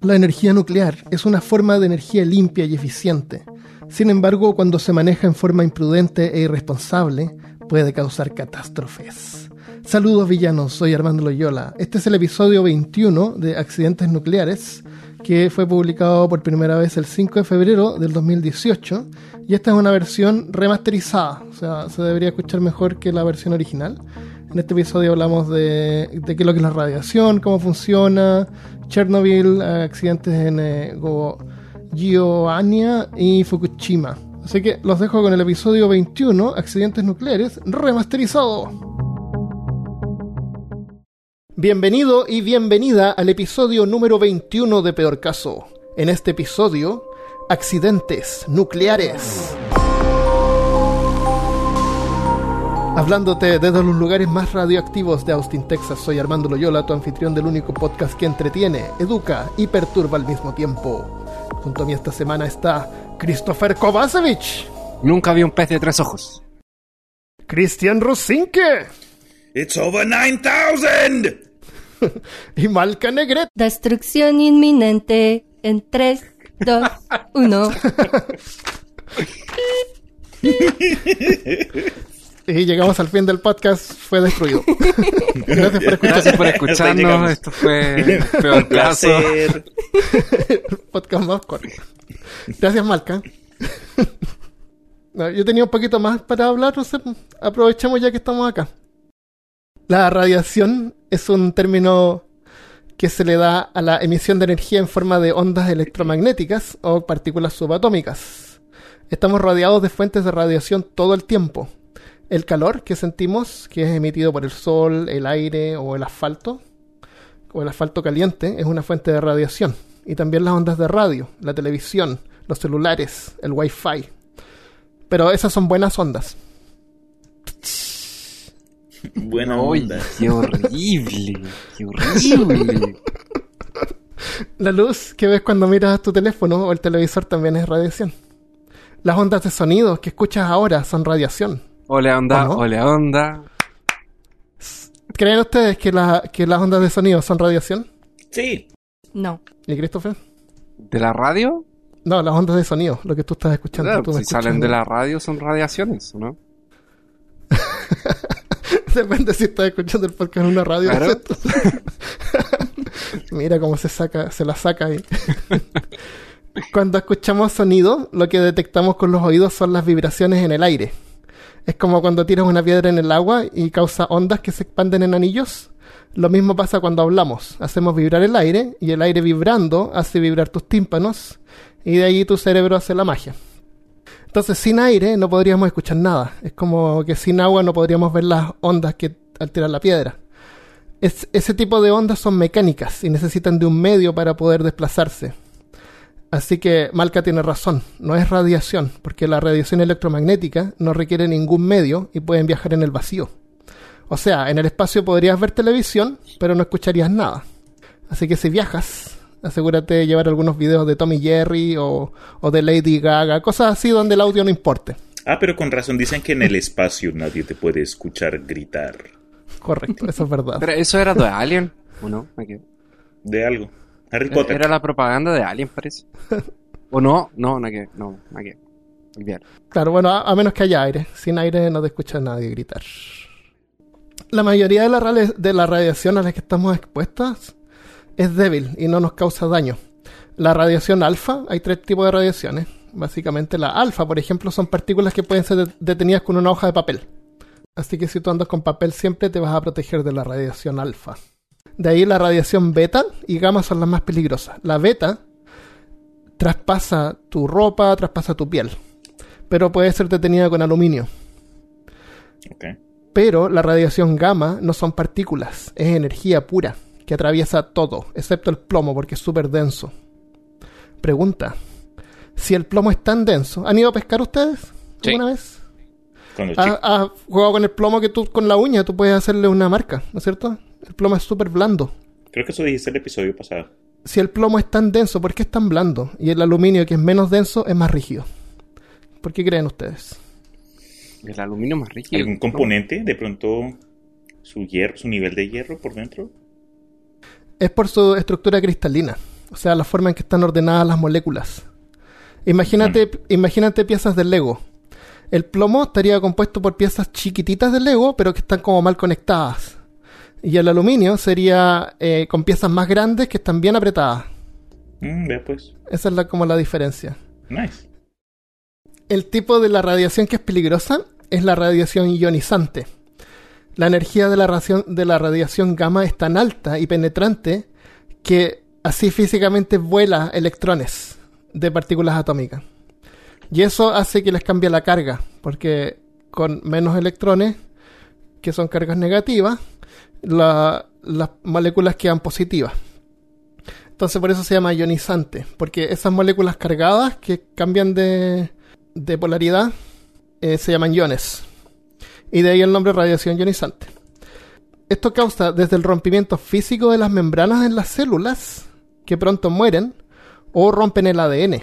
La energía nuclear es una forma de energía limpia y eficiente. Sin embargo, cuando se maneja en forma imprudente e irresponsable, puede causar catástrofes. Saludos villanos, soy Armando Loyola. Este es el episodio 21 de Accidentes Nucleares, que fue publicado por primera vez el 5 de febrero del 2018. Y esta es una versión remasterizada, o sea, se debería escuchar mejor que la versión original. En este episodio hablamos de, qué es lo que es la radiación, cómo funciona, Chernobyl, accidentes en eh, y Fukushima. Así que los dejo con el episodio 21, accidentes nucleares, remasterizado. Bienvenido y bienvenida al episodio número 21 de Peor Caso. En este episodio, accidentes nucleares. Hablándote desde los lugares más radioactivos de Austin, Texas, soy Armando Loyola, tu anfitrión del único podcast que entretiene, educa y perturba al mismo tiempo. Junto a mí esta semana está Christopher Kovacevic. Nunca vi un pez de tres ojos. Christian Rosinke. It's over 9000. y Malca Negret. Destrucción inminente en 3, 2, 1. Y llegamos al fin del podcast, fue destruido. Gracias por, Gracias por escucharnos. Esto fue peor caso. podcast más corto. Gracias, Malca. yo tenía un poquito más para hablar, no sé, aprovechemos ya que estamos acá. La radiación es un término que se le da a la emisión de energía en forma de ondas electromagnéticas o partículas subatómicas. Estamos rodeados de fuentes de radiación todo el tiempo el calor que sentimos, que es emitido por el sol, el aire o el asfalto, o el asfalto caliente, es una fuente de radiación. Y también las ondas de radio, la televisión, los celulares, el wifi. Pero esas son buenas ondas. Buena onda. ¡Qué horrible! ¡Qué horrible! La luz que ves cuando miras tu teléfono o el televisor también es radiación. Las ondas de sonido que escuchas ahora son radiación. Ole onda, ole onda. ¿Creen ustedes que, que las ondas de sonido son radiación? Sí. No. ¿Y Christopher? ¿De la radio? No, las ondas de sonido, lo que tú estás escuchando. si salen de la radio son radiaciones, ¿no? Depende si estás escuchando el podcast en una radio. Mira cómo se saca, se la saca ahí. Cuando escuchamos sonido, lo que detectamos con los oídos son las vibraciones en el aire. Es como cuando tiras una piedra en el agua y causa ondas que se expanden en anillos. Lo mismo pasa cuando hablamos. Hacemos vibrar el aire y el aire vibrando hace vibrar tus tímpanos y de ahí tu cerebro hace la magia. Entonces sin aire no podríamos escuchar nada. Es como que sin agua no podríamos ver las ondas que alteran la piedra. ese tipo de ondas son mecánicas y necesitan de un medio para poder desplazarse. Así que Malca tiene razón, no es radiación, porque la radiación electromagnética no requiere ningún medio y pueden viajar en el vacío. O sea, en el espacio podrías ver televisión, pero no escucharías nada. Así que si viajas, asegúrate de llevar algunos videos de Tommy Jerry o, de Lady Gaga, cosas así donde el audio no importe. Ah, pero con razón dicen que en el espacio nadie te puede escuchar gritar. Correcto, eso es verdad. Pero eso era de Alien, ¿o no? De algo. Harry Potter. Era la propaganda de Alien, parece. ¿O no? No, no, que, no, que. Claro, bueno, a, menos que haya aire. Sin aire no te escucha nadie gritar. La mayoría de la, de la radiación a la que estamos expuestas es débil y no nos causa daño. La radiación alfa, hay tres tipos de radiaciones. Básicamente la alfa, por ejemplo, son partículas que pueden ser detenidas con una hoja de papel. Así que si tú andas con papel siempre te vas a proteger de la radiación alfa. De ahí la radiación beta y gamma son las más peligrosas. La beta traspasa tu ropa, traspasa tu piel, pero puede ser detenida con aluminio. Pero la radiación gamma no son partículas, es energía pura que atraviesa todo, excepto el plomo porque es súper denso. Pregunta, si el plomo es tan denso, ¿han ido a pescar ustedes alguna vez? ¿Has jugado con el plomo que tú con la uña tú puedes hacerle una marca, ¿no es cierto? El plomo es súper blando. Creo que eso dijiste el episodio pasado. Si el plomo es tan denso, ¿por qué es tan blando? Y el aluminio, que es menos denso, es más rígido. ¿Por qué creen ustedes? El aluminio más rígido. ¿Algún componente? De pronto, su hierro, su nivel de hierro por dentro. Es por su estructura cristalina. o sea, la forma en que están ordenadas las moléculas. Imagínate, imagínate piezas del Lego. El plomo estaría compuesto por piezas chiquititas del Lego, pero que están como mal conectadas. Y el aluminio sería eh, con piezas más grandes que están bien apretadas. Mm, vea pues. Esa es la, como la diferencia. Nice. El tipo de la radiación que es peligrosa es la radiación ionizante. La energía de la, radiación, de la radiación gamma es tan alta y penetrante que así físicamente vuela electrones de partículas atómicas. Y eso hace que les cambie la carga, porque con menos electrones, que son cargas negativas, la- las moléculas quedan positivas. Entonces por eso se llama ionizante, porque esas moléculas cargadas que cambian de, polaridad eh, se llaman iones. Y de ahí el nombre radiación ionizante. Esto causa desde el rompimiento físico de las membranas en las células, que pronto mueren, o rompen el ADN.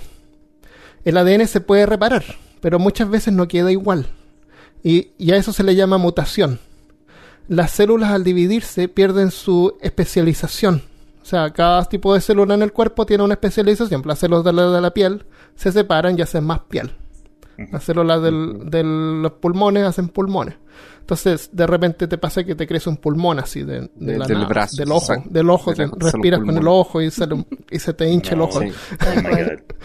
El ADN se puede reparar, pero muchas veces no queda igual. Y a eso se le llama mutación. Las células al dividirse pierden su especialización. O sea, cada tipo de célula en el cuerpo tiene una especialización. Las células de la, de la piel se separan y hacen más piel. Las células del- de los pulmones hacen pulmones. Entonces, de repente te pasa que te crece un pulmón así de, de De- la del nada, brazo, del ojo, del ojo, De la- respiras con el ojo y, sale un- y se te hincha el ojo. Sí. Oh.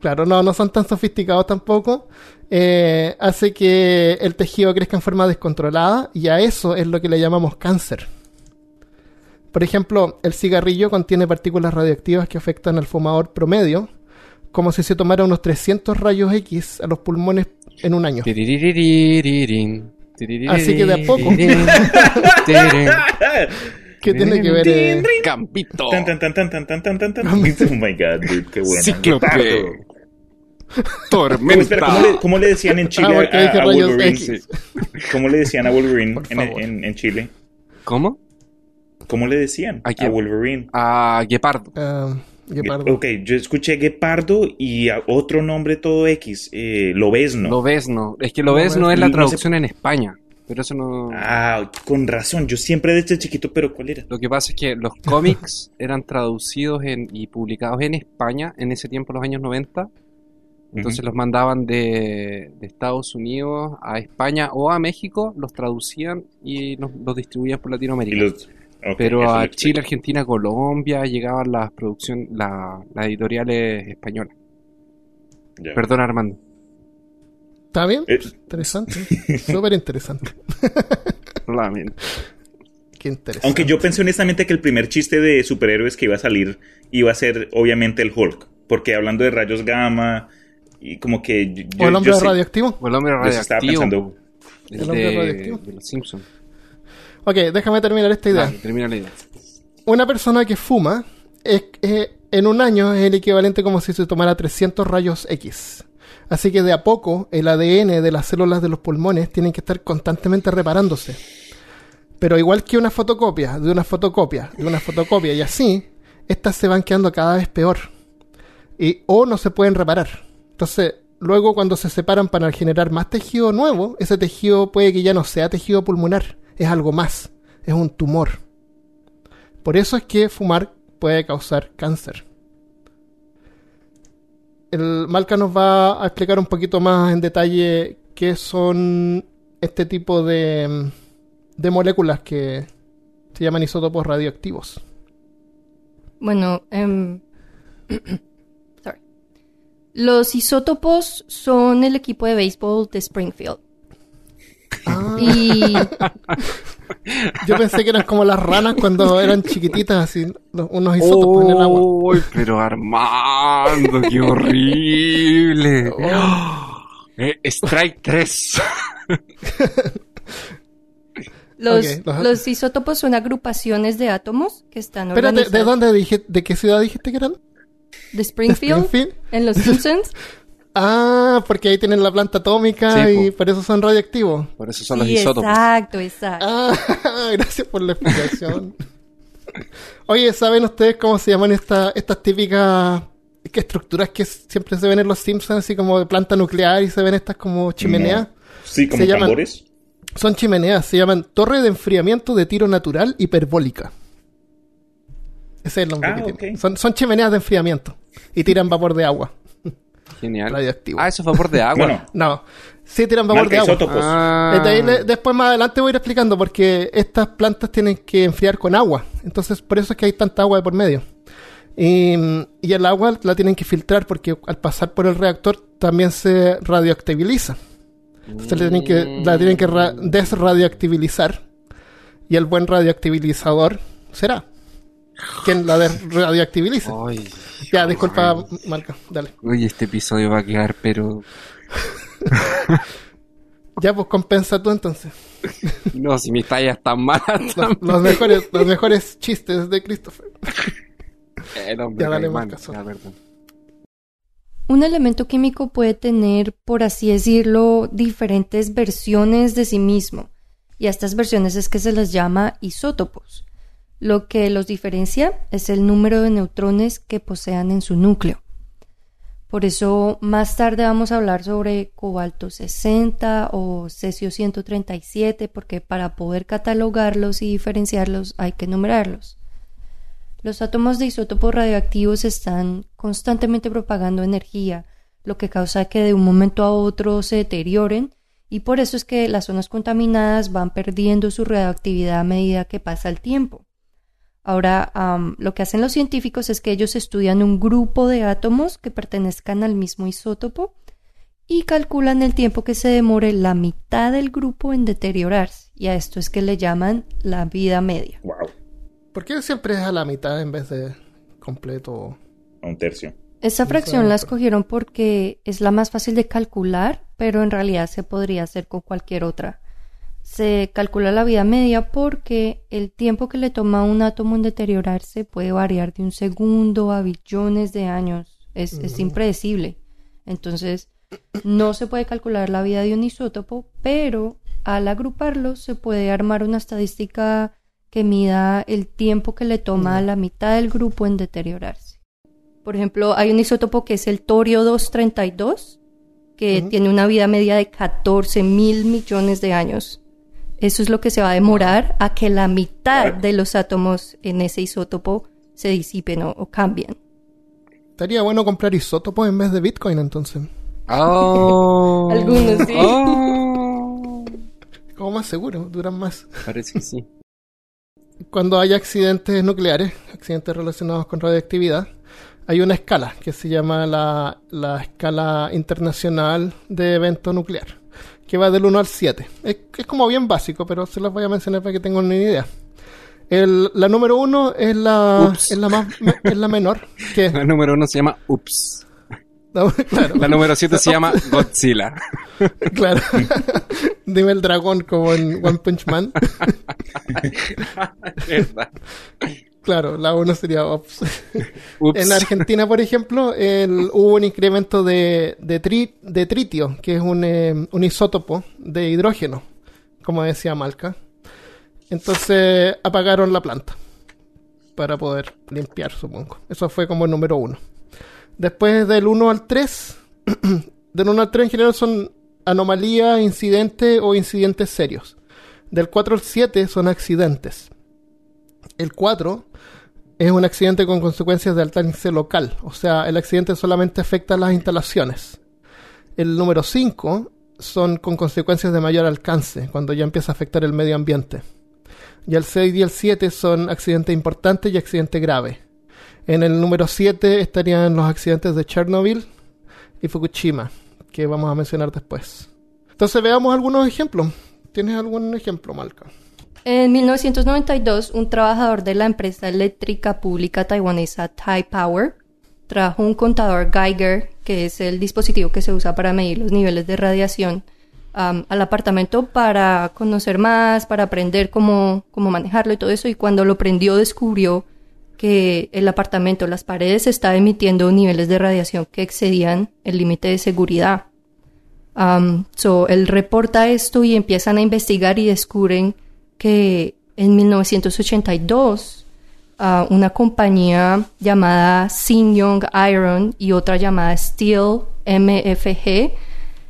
Claro, no, no son tan sofisticados tampoco. Eh, hace que el tejido crezca en forma descontrolada y a eso es lo que le llamamos cáncer. Por ejemplo, el cigarrillo contiene partículas radioactivas que afectan al fumador promedio, como si se tomara unos 300 rayos X a los pulmones en un año. Así que de a poco. ¿Qué tiene que ver? Eh? Campito. Oh my god, qué bueno. Cíclope. Guepardo. ¿Cómo, Tormenta. espera, ¿cómo, le, cómo le decían en Chile Ah, porque a, Wolverine? X. ¿Cómo le decían a Wolverine en, en- en Chile? ¿Cómo? ¿Cómo le decían ¿A? Wolverine? A Guepardo. Ah, guepardo. Ok, yo escuché Guepardo y a otro nombre todo X, eh, Lobezno. Lobezno. Es que Lobezno es la No traducción en España. Pero eso no. Ah, con razón, yo siempre desde chiquito, pero ¿cuál era? Lo que pasa es que los cómics eran traducidos en, y publicados en España en ese tiempo, los años 90. Entonces los mandaban de, de Estados Unidos a España o a México, los traducían y los, los distribuían por Latinoamérica. los- Pero a Chile. Argentina, Colombia llegaban las producciones, la- las editoriales españolas. Ya. Perdón, Armando. ¿Está bien? Eh, Interesante. Súper interesante. Lamento. Qué interesante. Aunque yo pensé honestamente que el primer chiste de superhéroes que iba a salir iba a ser obviamente el Hulk, porque hablando de rayos gamma y como que yo, ¿O el yo hombre sé- radioactivo? O el hombre yo sí estaba radioactivo. pensando, el El hombre de, radioactivo. de los Simpsons. Ok, déjame terminar esta idea. Termina la idea. Una persona que fuma es, es- en un año es el equivalente como si se tomara 300 rayos X. Así que de a poco el ADN de las células de los pulmones tienen que estar constantemente reparándose. Pero igual que una fotocopia, de una fotocopia, de una fotocopia y así, estas se van quedando cada vez peor. Y, o no se pueden reparar. Entonces, luego cuando se separan para generar más tejido nuevo, ese tejido puede que ya no sea tejido pulmonar, es algo más, es un tumor. Por eso es que fumar puede causar cáncer. El Malca nos va a explicar un poquito más en detalle qué son este tipo de, de moléculas que se llaman isótopos radioactivos. Bueno, sorry. Los isótopos son el equipo de béisbol de Springfield. Ah, Y yo pensé que eran como las ranas cuando eran chiquititas, así, unos isótopos en el agua. ¡Uy, pero Armando, qué horrible! Eh, strike 3. los, Ok, los- los isótopos son agrupaciones de átomos que están Espérate, ¿de organizados. dónde dijiste, de qué ciudad dijiste que eran? De Springfield, Springfield. en Los Simpsons. Ah, porque ahí tienen la planta atómica Sí, y po. por eso son radioactivos. Por eso son los Sí, isótopos. exacto, exacto. Ah, gracias por la explicación. Oye, ¿saben ustedes cómo se llaman esta- estas típicas que estructuras que siempre se ven en los Simpsons, así como de planta nuclear y se ven estas como chimeneas? sí, como Se llaman- tambores. Son chimeneas, se llaman torre de enfriamiento de tiro natural hiperbólica. Ese es el nombre Ah, que ok. tiene. Son, son chimeneas de enfriamiento y tiran vapor de agua. Genial. Radioactivo. Ah, eso es vapor de agua. Bueno, No, sí tiran vapor de agua. Ah. Desde después más adelante voy a ir explicando porque estas plantas tienen que enfriar con agua. Entonces por eso es que hay tanta agua de por medio. Y, y el agua la tienen que filtrar porque al pasar por el reactor también se radioactiviliza. Entonces le tienen que, la tienen que ra- desradioactivizar. Y el buen radioactivizador será quien la desradioactivilice. Ay, Ya, disculpa, Marca, dale. Uy, este episodio va a quedar, pero. Ya, pues compensa tú entonces. No, si mis tallas están malas. Los, los mejores, los mejores chistes de Christopher. Eh, no, Ya, dale. Ya, perdón. Un elemento químico puede tener, por así decirlo, diferentes versiones de sí mismo. Y a estas versiones es que se les llama isótopos. Lo que los diferencia es el número de neutrones que posean en su núcleo. Por eso más tarde vamos a hablar sobre cobalto 60 o cesio 137, porque para poder catalogarlos y diferenciarlos hay que numerarlos. Los átomos de isótopos radioactivos están constantemente propagando energía, lo que causa que de un momento a otro se deterioren y por eso es que las zonas contaminadas van perdiendo su radioactividad a medida que pasa el tiempo. Ahora, lo que hacen los científicos es que ellos estudian un grupo de átomos que pertenezcan al mismo isótopo y calculan el tiempo que se demore la mitad del grupo en deteriorarse, y a esto es que le llaman la vida media. Wow, ¿Por qué siempre es a la mitad en vez de completo? a un tercio. Esta fracción la escogieron porque es la más fácil de calcular, pero en realidad se podría hacer con cualquier otra. Se calcula la vida media porque el tiempo que le toma a un átomo en deteriorarse puede variar de un segundo a billones de años. Es, es impredecible. Entonces, no se puede calcular la vida de un isótopo, pero al agruparlos se puede armar una estadística que mida el tiempo que le toma a la mitad del grupo en deteriorarse. Por ejemplo, hay un isótopo que es el torio 232, que Ujú. tiene una vida media de 14 mil millones de años. Eso es lo que se va a demorar a que la mitad de los átomos en ese isótopo se disipen o, o cambien. Estaría bueno comprar isótopos en vez de Bitcoin entonces. Oh. Algunos sí. Oh. Como más seguro, duran más. Parece que sí. Cuando hay accidentes nucleares, accidentes relacionados con radioactividad, hay una escala que se llama la, la escala internacional de evento nuclear, que va del 1 al 7. Es, es como bien básico, pero se los voy a mencionar para que tengan una idea. El- la número 1 es la, Ups. es la, más, es la menor. Que, La número uno se llama Ups. claro, La número siete se llama Godzilla. claro. Dime el dragón como en One Punch Man. Claro, la 1 sería Ops. Ups. En Argentina, por ejemplo, el- hubo un incremento de, de, tri- de tritio, que es un, eh, un isótopo de hidrógeno, como decía Malca. Entonces apagaron la planta para poder limpiar, supongo. Eso fue como el número uno. Después del 1 al 3, del 1 al 3 en general son anomalías, incidentes o incidentes serios. Del 4 al 7 son accidentes. El 4 es un accidente con consecuencias de alcance local, o sea, el accidente solamente afecta a las instalaciones. El número 5 son con consecuencias de mayor alcance, cuando ya empieza a afectar el medio ambiente. Y el 6 y el 7 son accidentes importantes y accidentes graves. En el número 7 estarían los accidentes de Chernobyl y Fukushima, que vamos a mencionar después. Entonces veamos algunos ejemplos. ¿Tienes algún ejemplo, Malca? En 1992, un trabajador de la empresa eléctrica pública taiwanesa Tai Power trajo un contador Geiger, que es el dispositivo que se usa para medir los niveles de radiación, al apartamento para conocer más, para aprender cómo, cómo manejarlo y todo eso. Y cuando lo prendió, descubrió que el apartamento, las paredes, estaba emitiendo niveles de radiación que excedían el límite de seguridad. Um, so, él reporta esto y empiezan a investigar y descubren que en 1982 ah, una compañía llamada Sinyoung Iron y otra llamada Steel MFG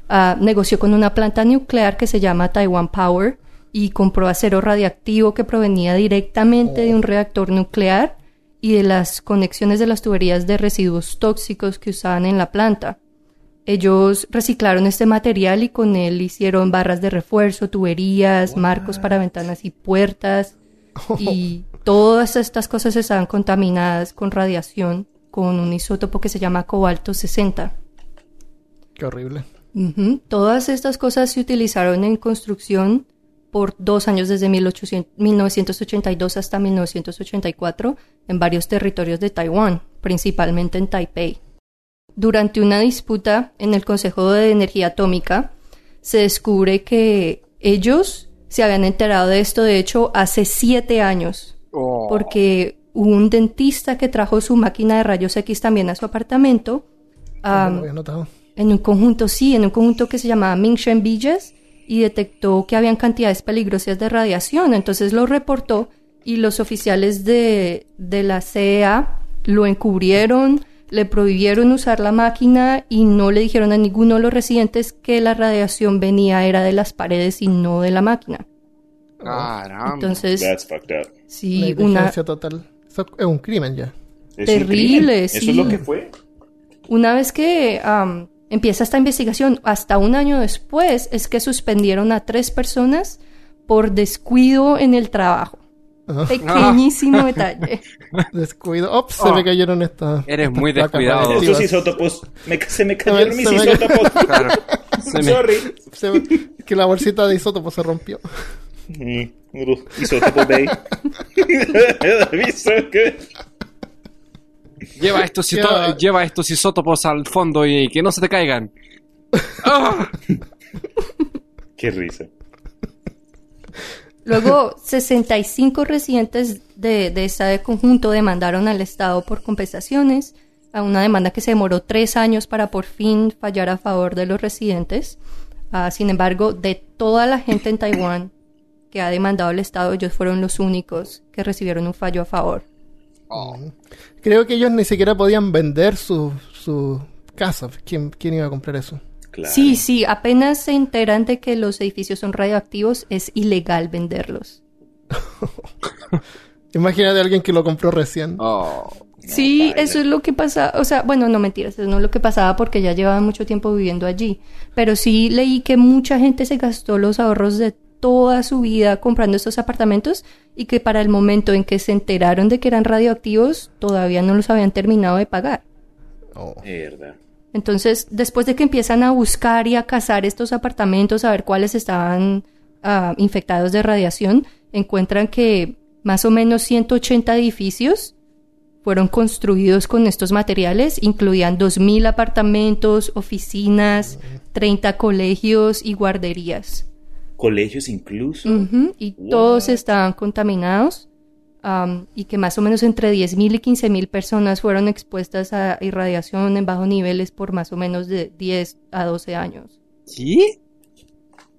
ah, negoció con una planta nuclear que se llama Taiwan Power y compró acero radiactivo que provenía directamente de un reactor nuclear y de las conexiones de las tuberías de residuos tóxicos que usaban en la planta. Ellos reciclaron este material y con él hicieron barras de refuerzo, tuberías, marcos para ventanas y puertas. Y todas estas cosas estaban contaminadas con radiación con un isótopo que se llama cobalto 60. Qué horrible. Todas estas cosas se utilizaron en construcción por dos años desde 1800 1982 hasta 1984 en varios territorios de Taiwán, principalmente en Taipei. Durante una disputa en el Consejo de Energía Atómica, se descubre que ellos se habían enterado de esto, de hecho, hace siete años, Oh. porque hubo un dentista que trajo su máquina de rayos X también a su apartamento. No am, lo había notado. en un conjunto, sí, en un conjunto que se llamaba Mingshen Villas y detectó que habían cantidades peligrosas de radiación. Entonces lo reportó y los oficiales de, de la CEA lo encubrieron, le prohibieron usar la máquina y no le dijeron a ninguno de los residentes que la radiación venía era de las paredes y no de la máquina. Caramba. Entonces, That's fucked up. sí, La una total. Eso es un crimen ya. Es Terrible, crimen. Eso sí. es lo que fue. Una vez que empieza esta investigación, hasta un año después, es que suspendieron a tres personas por descuido en el trabajo. Ajá. Pequeñísimo detalle. Descuido. Ops, se Oh. me cayeron estas. Eres muy descuidado. Estos isótopos. Me, se me cayeron mis isótopos. Claro. Se me- Sorry. Se me- que la bolsita de isótopos se rompió. Mm, Isótopo Bay. Lleva estos, lleva estos isótopos al fondo y que no se te caigan. ¡Ah! Qué risa. Luego, 65 residentes de, de este conjunto demandaron al Estado por compensaciones, a una demanda que se demoró tres años para por fin fallar a favor de los residentes. Ah, sin embargo, de toda la gente en Taiwán que ha demandado al Estado, ellos fueron los únicos que recibieron un fallo a favor. Oh. Creo que ellos ni siquiera podían vender su, su casa. ¿Quién, ¿Quién iba a comprar eso? Claro. Sí, sí, apenas se enteran de que los edificios son radioactivos, es ilegal venderlos. Imagínate a alguien que lo compró recién. Oh. Sí, eso es lo que pasa, o sea, bueno, no mentiras, eso no es lo que pasaba porque ya llevaban mucho tiempo viviendo allí, pero sí leí que mucha gente se gastó los ahorros de toda su vida comprando estos apartamentos y que para el momento en que se enteraron de que eran radioactivos todavía no los habían terminado de pagar. Oh. Mierda. Entonces, después de que empiezan a buscar y a cazar estos apartamentos, a ver cuáles estaban ah, infectados de radiación, encuentran que más o menos 180 edificios fueron construidos con estos materiales, incluían 2.000 apartamentos, oficinas, 30 colegios y guarderías. Colegios incluso. Y What? todos estaban contaminados am, y que más o menos entre 10.000 y 15.000 personas fueron expuestas a irradiación en bajos niveles por más o menos de 10 a 12 años.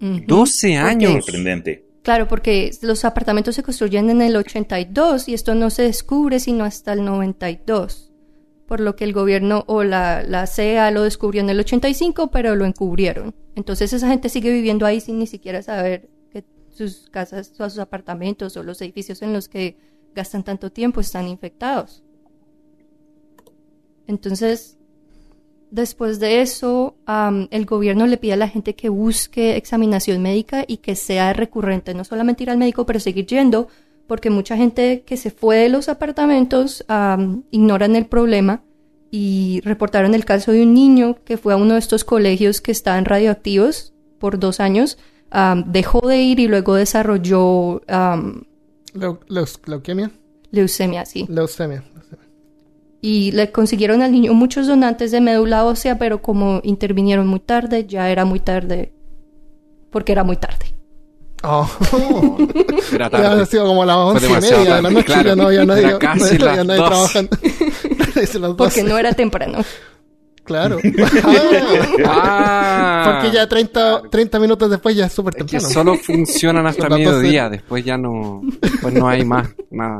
Ujú. 12 años. Sorprendente. Claro, porque los apartamentos se construyen en el 82 y esto no se descubre sino hasta el 92. Por lo que el gobierno o la, la CEA lo descubrió en el 85, pero lo encubrieron. Entonces esa gente sigue viviendo ahí sin ni siquiera saber que sus casas, sus apartamentos o los edificios en los que gastan tanto tiempo están infectados. Entonces, después de eso, el gobierno le pide a la gente que busque examinación médica y que sea recurrente, no solamente ir al médico, pero seguir yendo, porque mucha gente que se fue de los apartamentos am, ignoran el problema y reportaron el caso de un niño que fue a uno de estos colegios que estaban radioactivos por dos años, dejó de ir y luego desarrolló Leu- leus- leuquemia. leucemia, sí. Leucemia. Y le consiguieron al niño muchos donantes de médula ósea, pero como intervinieron muy tarde, ya era muy tarde. Porque era muy tarde. Oh. Era Ya tarde. ha sido como a las once y media de la noche. claro. Ya no había nadie, Era casi no había las nadie dos. trabajando. Porque 12. no era temprano. Claro. Ah. Porque ya 30, 30 minutos después ya es súper Es que temprano. solo funcionan hasta mediodía, 12. después ya no, después no hay más, nada.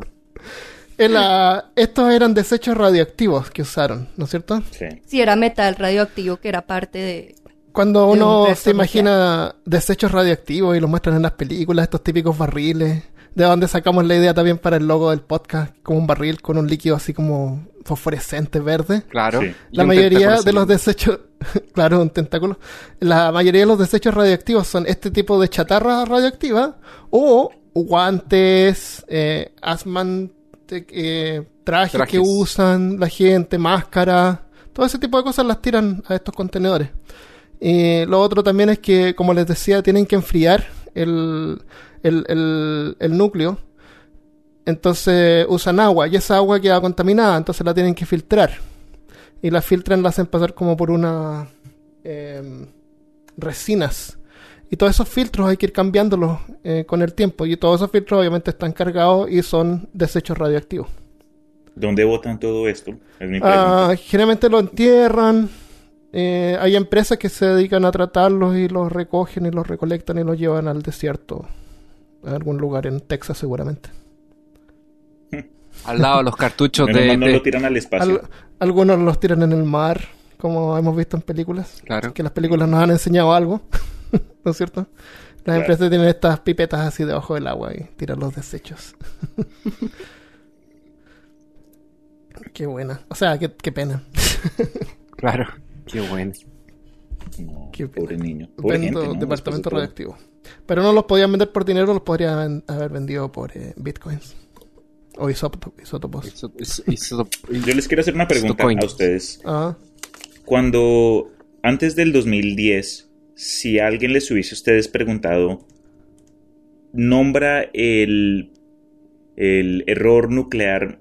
En la- estos eran desechos radioactivos que usaron, ¿no es cierto? Sí. Sí, era metal radioactivo que era parte de... Cuando De uno se imagina desechos radioactivos y los muestran en las películas, estos típicos barriles de donde sacamos la idea también para el logo del podcast, como un barril con un líquido así como fosforescente verde. Claro. Sí. La mayoría de los desechos, claro, un tentáculo. La mayoría de los desechos radioactivos son este tipo de chatarra radioactiva o guantes, eh, asman, eh, trajes, Trajes. que usan la gente, máscara, todo ese tipo de cosas las tiran a estos contenedores. Y lo otro también es que, como les decía, tienen que enfriar el, el, el, el núcleo. Entonces usan agua y esa agua queda contaminada, entonces la tienen que filtrar. Y la filtran, la hacen pasar como por unas em, resinas. Y todos esos filtros hay que ir cambiándolos eh, con el tiempo. Y todos esos filtros obviamente están cargados y son desechos radioactivos. ¿Dónde botan todo esto? Es mi pregunta. Ah, generalmente lo entierran. Eh, hay empresas que se dedican a tratarlos y los recogen y los recolectan y los llevan al desierto. A algún lugar en Texas seguramente. Al lado de los cartuchos Menos de, no de- lo tiran al espacio. Al- algunos los tiran en el mar, como hemos visto en películas. Claro. Que las películas nos han enseñado algo, ¿no es cierto? Las Claro. empresas tienen estas pipetas así debajo del agua y tiran los desechos. qué buena. O sea, qué, qué pena. Claro. Qué bueno. No, Qué pobre niño. Pobre gente, ¿no? departamento radioactivo. Pero no los podían vender por dinero, los podrían haber vendido por eh, bitcoins. O isóto- isótopos. Yo les quiero hacer una pregunta a ustedes. Cuando antes del 2010, si alguien les hubiese a ustedes preguntado, nombra el, el error nuclear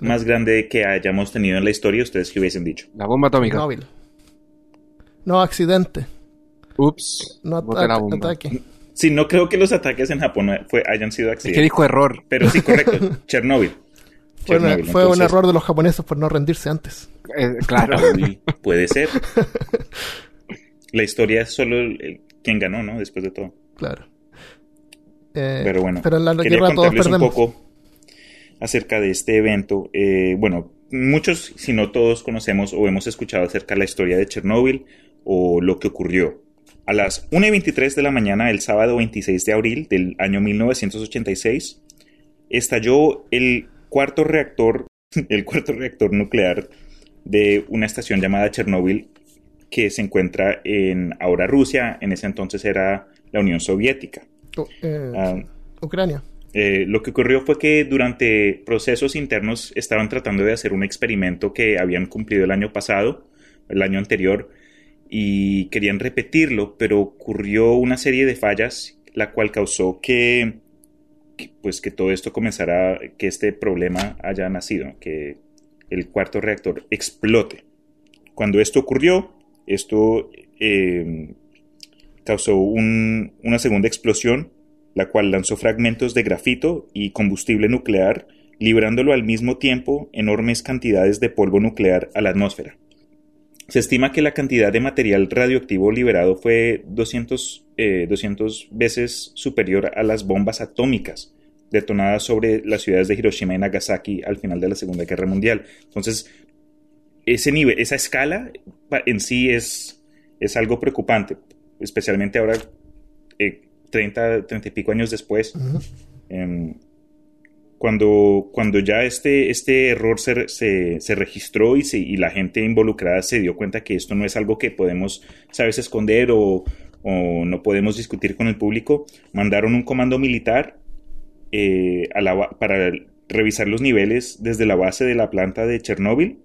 más grande que hayamos tenido en la historia, ustedes qué hubiesen dicho. La bomba atómica. No accidente. Ups. No la bomba. ataque. Sí, no creo que los ataques en Japón fue- hayan sido Es que accidentes. dijo error. Pero sí, correcto. Chernobyl. Fue, una- Chernobyl, fue un error de los japoneses por no rendirse antes. Eh, claro. Uy, puede ser. La historia es solo el, el- quien ganó, ¿no? Después de todo. Claro. Eh, Pero bueno, pero en la quería guerra todos contarles un poco acerca de este evento. Eh, bueno, muchos, si no todos, conocemos o hemos escuchado acerca de la historia de Chernóbil o lo que ocurrió. A las 1 y 23 de la mañana del sábado 26 de abril del año 1986, estalló el cuarto reactor, el cuarto reactor nuclear de una estación llamada Chernóbil que se encuentra en ahora Rusia, en ese entonces era la Unión Soviética. Eh, Ah, Ucrania. eh, lo que ocurrió fue que durante procesos internos estaban tratando de hacer un experimento que habían cumplido el año pasado, el año anterior, y querían repetirlo, pero ocurrió una serie de fallas, la cual causó que, pues que todo esto comenzara, que este problema haya nacido, que el cuarto reactor explote. Cuando esto ocurrió, esto eh, causó un- una segunda explosión la cual lanzó fragmentos de grafito y combustible nuclear, librándolo al mismo tiempo enormes cantidades de polvo nuclear a la atmósfera. Se estima que la cantidad de material radioactivo liberado fue 200, eh, 200 veces superior a las bombas atómicas detonadas sobre las ciudades de Hiroshima y Nagasaki al final de la Segunda Guerra Mundial. Entonces, ese nivel, esa escala en sí es, es algo preocupante, especialmente ahora eh, 30, 30 y pico años después, cuando, cuando ya este, este error se, se, registró y, se- y la gente involucrada se dio cuenta que esto no es algo que podemos, sabes, esconder o, o no podemos discutir con el público, mandaron un comando militar eh, para revisar los niveles desde la base de la planta de Chernóbil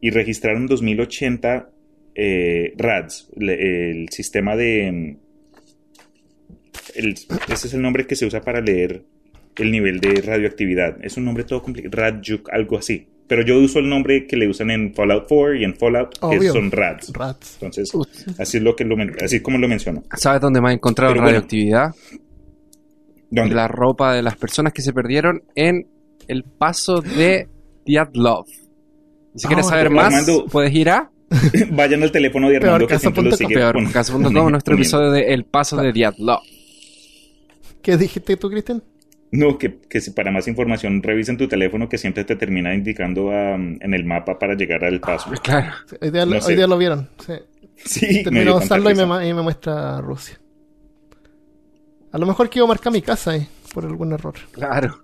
y registraron 2080 eh, RADs, el sistema de... Ese es el nombre que se usa para leer el nivel de radioactividad. Es un nombre todo complicado, RADJUC, algo así. Pero yo uso el nombre que le usan en Fallout 4 y en Fallout, que son RADs. Rats. Entonces, así es lo que lo así como lo menciono. ¿Sabes dónde más encontraron Pero bueno. radioactividad? ¿Dónde? La ropa de las personas que se perdieron en el paso de Diatlov. Si Ah, quieres saber más, Armando- puedes ir a Vayan al teléfono de Armando que siempre lo sigue pon- peorcaso.com, poniendo. nuestro episodio de El paso de Diatlov. ¿Qué dijiste tú, Cristian? No, que, que si para más información revisen tu teléfono que siempre te termina indicando um, en el mapa para llegar al paso. Claro. Hoy, día, No hoy sé. día lo vieron. Sí. Sí, Termino usarlo y me, y me muestra Rusia. A lo mejor quiero marcar mi casa ahí. por algún error. Claro.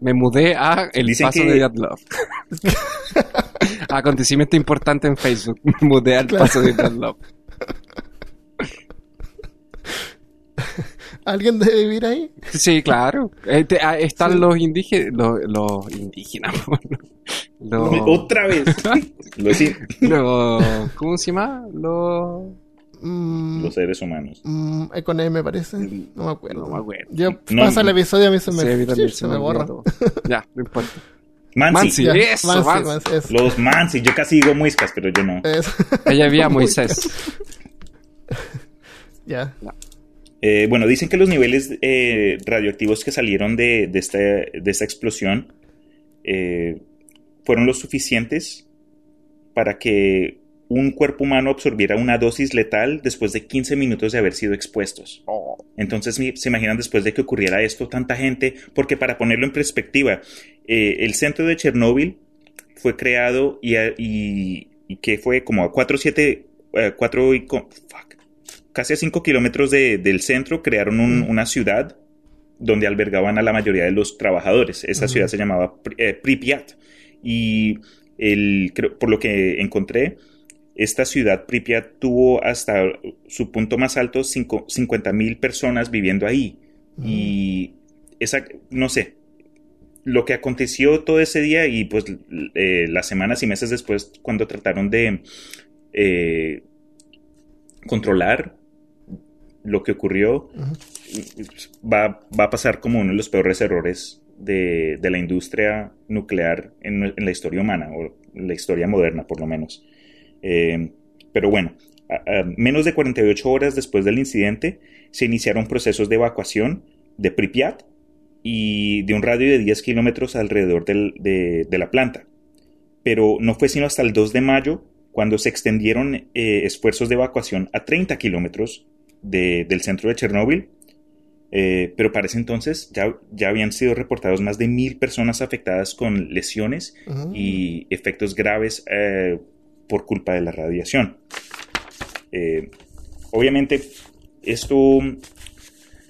Me mudé a el Dicen paso que- de Love. Acontecimiento importante en Facebook. Me mudé al Claro. paso de Love. ¿Alguien debe vivir ahí? Sí, claro. Eh, están Sí. los indígenas. Los, los indígenas. los, Otra vez. Lo sí, los- ¿Cómo se llama? Los. Mm, los seres humanos. mm, Econé, me parece. No me acuerdo. No me acuerdo. Yo No, pasa el episodio y a mí se me, Sí, a mí también se se me me borra. Ya, no importa. Mansi. Mansi. Eso, Mansi, Mansi. Mansi, eso. Los Mansi. Yo casi digo muiscas, pero yo no. Ella había Moisés. ya. Eh, bueno, dicen que los niveles eh, radioactivos que salieron de, de esta, de esta explosión eh, fueron los suficientes para que un cuerpo humano absorbiera una dosis letal después de 15 minutos de haber sido expuestos. Entonces, ¿se imaginan después de que ocurriera esto tanta gente? Porque para ponerlo en perspectiva, eh, el centro de Chernóbil fue creado y, y, que fue como a 4 7, 4 y co- fuck, casi a 5 kilómetros de- del centro crearon un- una ciudad donde albergaban a la mayoría de los trabajadores. Esa ciudad se llamaba eh, Pripyat. Y el, creo- por lo que encontré, esta ciudad Pripyat tuvo hasta su punto más alto 50 mil personas viviendo ahí. Y esa, no sé, lo que aconteció todo ese día y pues eh, las semanas y meses después cuando trataron de eh, controlar lo que ocurrió, Ujú. va, va a pasar como uno de los peores errores de, de la industria nuclear en, en la historia humana, o en la historia moderna por lo menos. Eh, pero bueno, a- a menos de 48 horas después del incidente, se iniciaron procesos de evacuación de Pripyat y de un radio de 10 kilómetros alrededor del- de, de la planta. Pero no fue sino hasta el 2 de mayo cuando se extendieron eh, esfuerzos de evacuación a 30 kilómetros de- del centro de Chernóbil. Eh, pero para ese entonces ya, ya habían sido reportados más de mil personas afectadas con lesiones y efectos graves eh, por culpa de la radiación. Eh, obviamente, esto,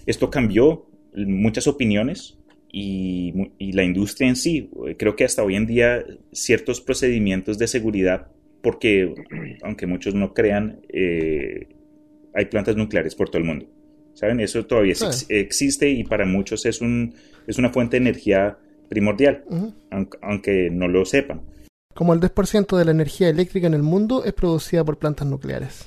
esto cambió muchas opiniones y, la industria en sí. Creo que hasta hoy en día ciertos procedimientos de seguridad, porque aunque muchos no crean, hay plantas nucleares por todo el mundo. ¿Saben? Eso todavía Sí. ex- existe y para muchos es, un, es una fuente de energía primordial, aunque, aunque no lo sepan. Como el 10% de la energía eléctrica en el mundo es producida por plantas nucleares.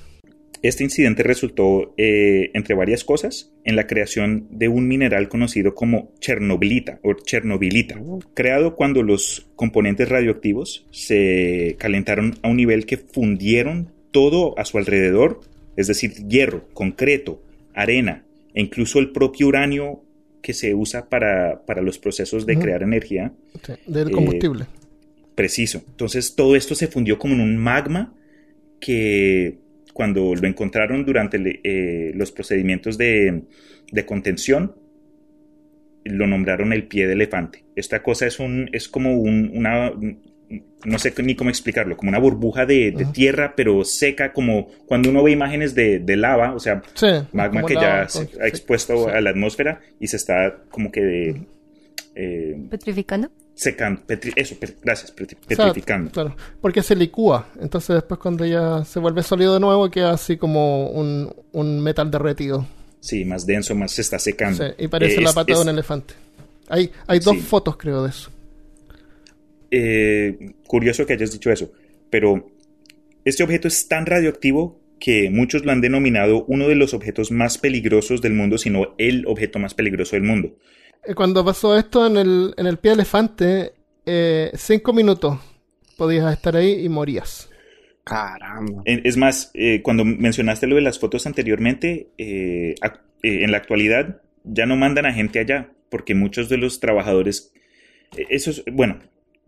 Este incidente resultó, eh, entre varias cosas, en la creación de un mineral conocido como chernobylita o chernobylita, creado cuando los componentes radioactivos se calentaron a un nivel que fundieron todo a su alrededor, es decir, hierro, concreto, arena e incluso el propio uranio que se usa para, para los procesos de crear energía. Sí, del Eh, combustible. Preciso. Entonces todo esto se fundió como en un magma que cuando lo encontraron durante le- eh, los procedimientos de, de contención, lo nombraron el pie de elefante. Esta cosa es, un, es como un- una, no sé ni cómo explicarlo, como una burbuja de, tierra, pero seca, como cuando uno ve imágenes de, de lava, o sea, Sí, magma que lava ya se ha expuesto sí. a la atmósfera y se está como que de, eh, ¿Petrificando? secando, petri- eso, gracias, petri- O sea, petrificando. claro, porque se licúa. Entonces después cuando ya se vuelve sólido de nuevo queda así como un, un metal derretido. Sí, más denso, más se está secando. Sí, y parece Eh, la es- pata de un elefante. Hay, hay dos Sí. fotos creo de eso. Eh, curioso que hayas dicho eso, pero este objeto es tan radioactivo que muchos lo han denominado uno de los objetos más peligrosos del mundo, sino el objeto más peligroso del mundo. Eh, Cuando pasó esto en el, en el pie de elefante, eh, cinco minutos podías estar ahí y morías. Caramba. Es más, eh, cuando mencionaste lo de las fotos anteriormente, eh, eh, en la actualidad ya no mandan a gente allá, porque muchos de los trabajadores, eh, eso es, bueno,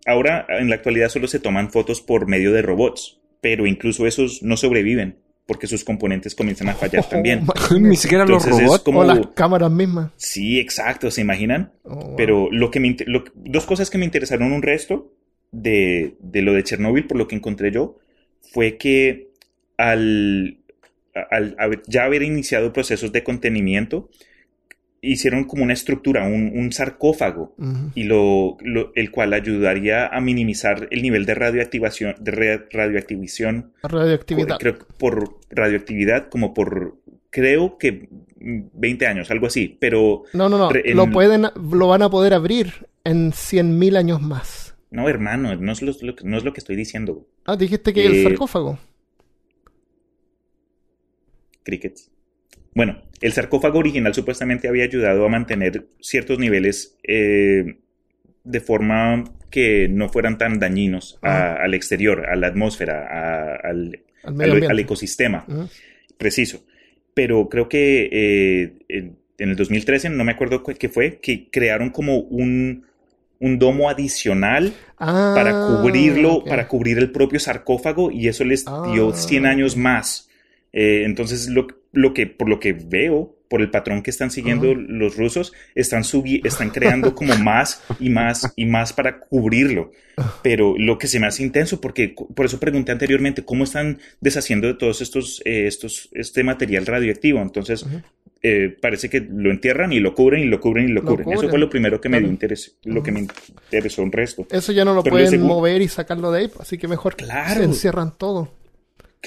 ahora en la actualidad solo se toman fotos por medio de robots, pero incluso esos no sobreviven, porque sus componentes comienzan a fallar también. Ni siquiera los robots. como- O las cámaras mismas. Sí, exacto, ¿se imaginan? Oh, wow. Pero lo que me lo- dos cosas que me interesaron un resto de, de lo de Chernóbil, por lo que encontré yo, fue que al, al haber- ya haber iniciado procesos de contenimiento, hicieron como una estructura, un, un sarcófago, y lo, lo- el cual ayudaría a minimizar el nivel de radioactivación, de radioactivación, Radioactividad. por, creo por radioactividad, como por, creo que mm, 20 años, algo así, pero No, no, no. Re- Lo, en- pueden, lo van a poder abrir en 100.000 años más. no, hermano, no es lo, lo que- no es lo que estoy diciendo, Ah, dijiste que el Eh, sarcófago. crickets. Bueno, el sarcófago original supuestamente había ayudado a mantener ciertos niveles eh, de forma que no fueran tan dañinos a- al exterior, a la atmósfera, a- al, ecosistema. Preciso. Pero creo que eh, en, en el 2013, no me acuerdo cu- qué fue, que crearon como un, un domo adicional Ah, para cubrirlo, para cubrir el propio sarcófago y eso les dio Ah. 100 años más. Eh, entonces, lo, lo que, por lo que veo, por el patrón que están siguiendo los rusos, están, subi- están creando como más y más y más para cubrirlo. Pero lo que se me hace intenso, porque por eso pregunté anteriormente, ¿cómo están deshaciendo de todos estos, eh, estos, este material radioactivo? Entonces, eh, parece que lo entierran y lo cubren y lo cubren y lo, Lo cubren. Eso fue lo primero que me dio interés, lo que me interesó un resto. Eso ya no lo Pero pueden mover y sacarlo de ahí, así que mejor Claro. se encierran todo.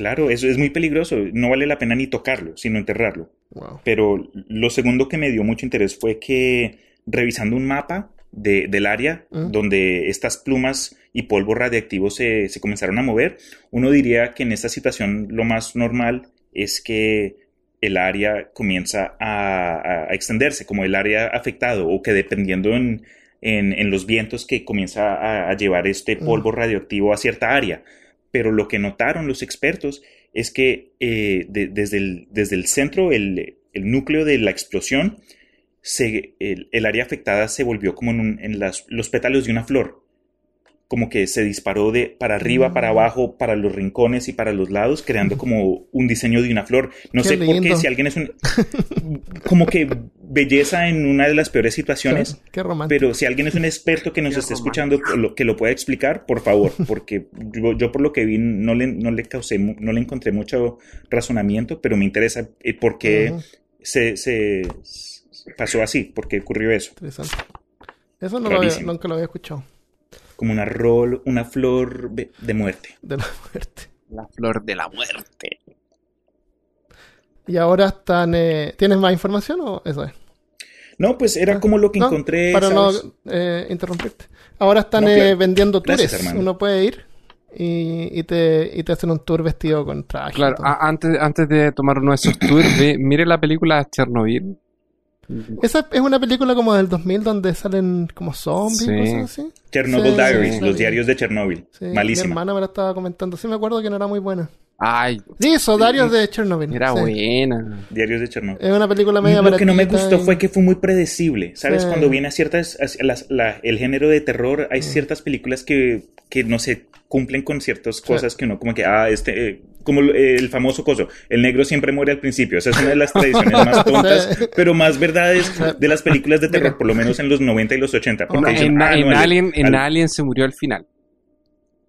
Claro, eso es muy peligroso. No vale la pena ni tocarlo, sino enterrarlo. Wow. Pero lo segundo que me dio mucho interés fue que revisando un mapa de- del área Mm. donde estas plumas y polvo radiactivo se, se comenzaron a mover, uno diría que en esta situación lo más normal es que el área comienza a, extenderse, como el área afectado, o que dependiendo en, en- en los vientos que comienza a, a llevar este Mm. polvo radioactivo a cierta área. Pero lo que notaron los expertos es que eh, de- desde, el, desde el centro, el, el núcleo de la explosión, se, el, el área afectada se volvió como en, un- en las- los pétalos de una flor. Como que se disparó de para arriba, Mm. para abajo, para los rincones y para los lados, creando como un diseño de una flor. No Qué sé por qué, lindo. si alguien es un. como que belleza en una de las peores situaciones. Qué romántico. Pero si alguien es un experto que nos Qué esté romántico. escuchando, que lo, que lo pueda explicar, por favor, porque yo, yo por lo que vi no le, no le causé, mu- no le encontré mucho razonamiento, pero me interesa eh, por qué se, se- se pasó así, por qué ocurrió eso. Interesante. Eso no lo había, nunca lo había escuchado. Como una rol, una flor de, de muerte. De la muerte. La flor de la muerte. Y ahora están. eh, ¿Tienes más información o eso es? No, pues era como lo que No, encontré. Para ¿sabes? no eh, interrumpirte. Ahora están No, eh, claro. vendiendo tours. Uno puede ir y, y te, y te hacen un tour vestido con traje. Claro, antes, antes de tomar uno de esos tours, ve- mire la película Chernobyl. Esa es una película como del 2000 donde salen como zombies Sí. y cosas así. Chernobyl Sí, Diaries, sí, los sí. diarios de Chernobyl. Sí, Mi Malísima. hermana me la estaba comentando. Sí, me acuerdo que no era muy buena. Ay, Sí, eso, Diarios de Chernobyl. era sí. buena. Diarios de Chernobyl. Es una película media Lo que no me gustó y- fue que fue muy predecible. ¿Sabes? Sí. Cuando viene a ciertas. a las- la- el género de terror, hay ciertas películas que, que no se cumplen con ciertas cosas que uno, como que, ah, este. eh, como el- famoso coso, el negro siempre muere al principio. Esa es una de las tradiciones más tontas, Sí. pero más verdades de las películas de terror, por lo menos en los 90 y los 80. porque Ok. dicen, En, "Ah, en no, Alien, en al- Alien se murió al final.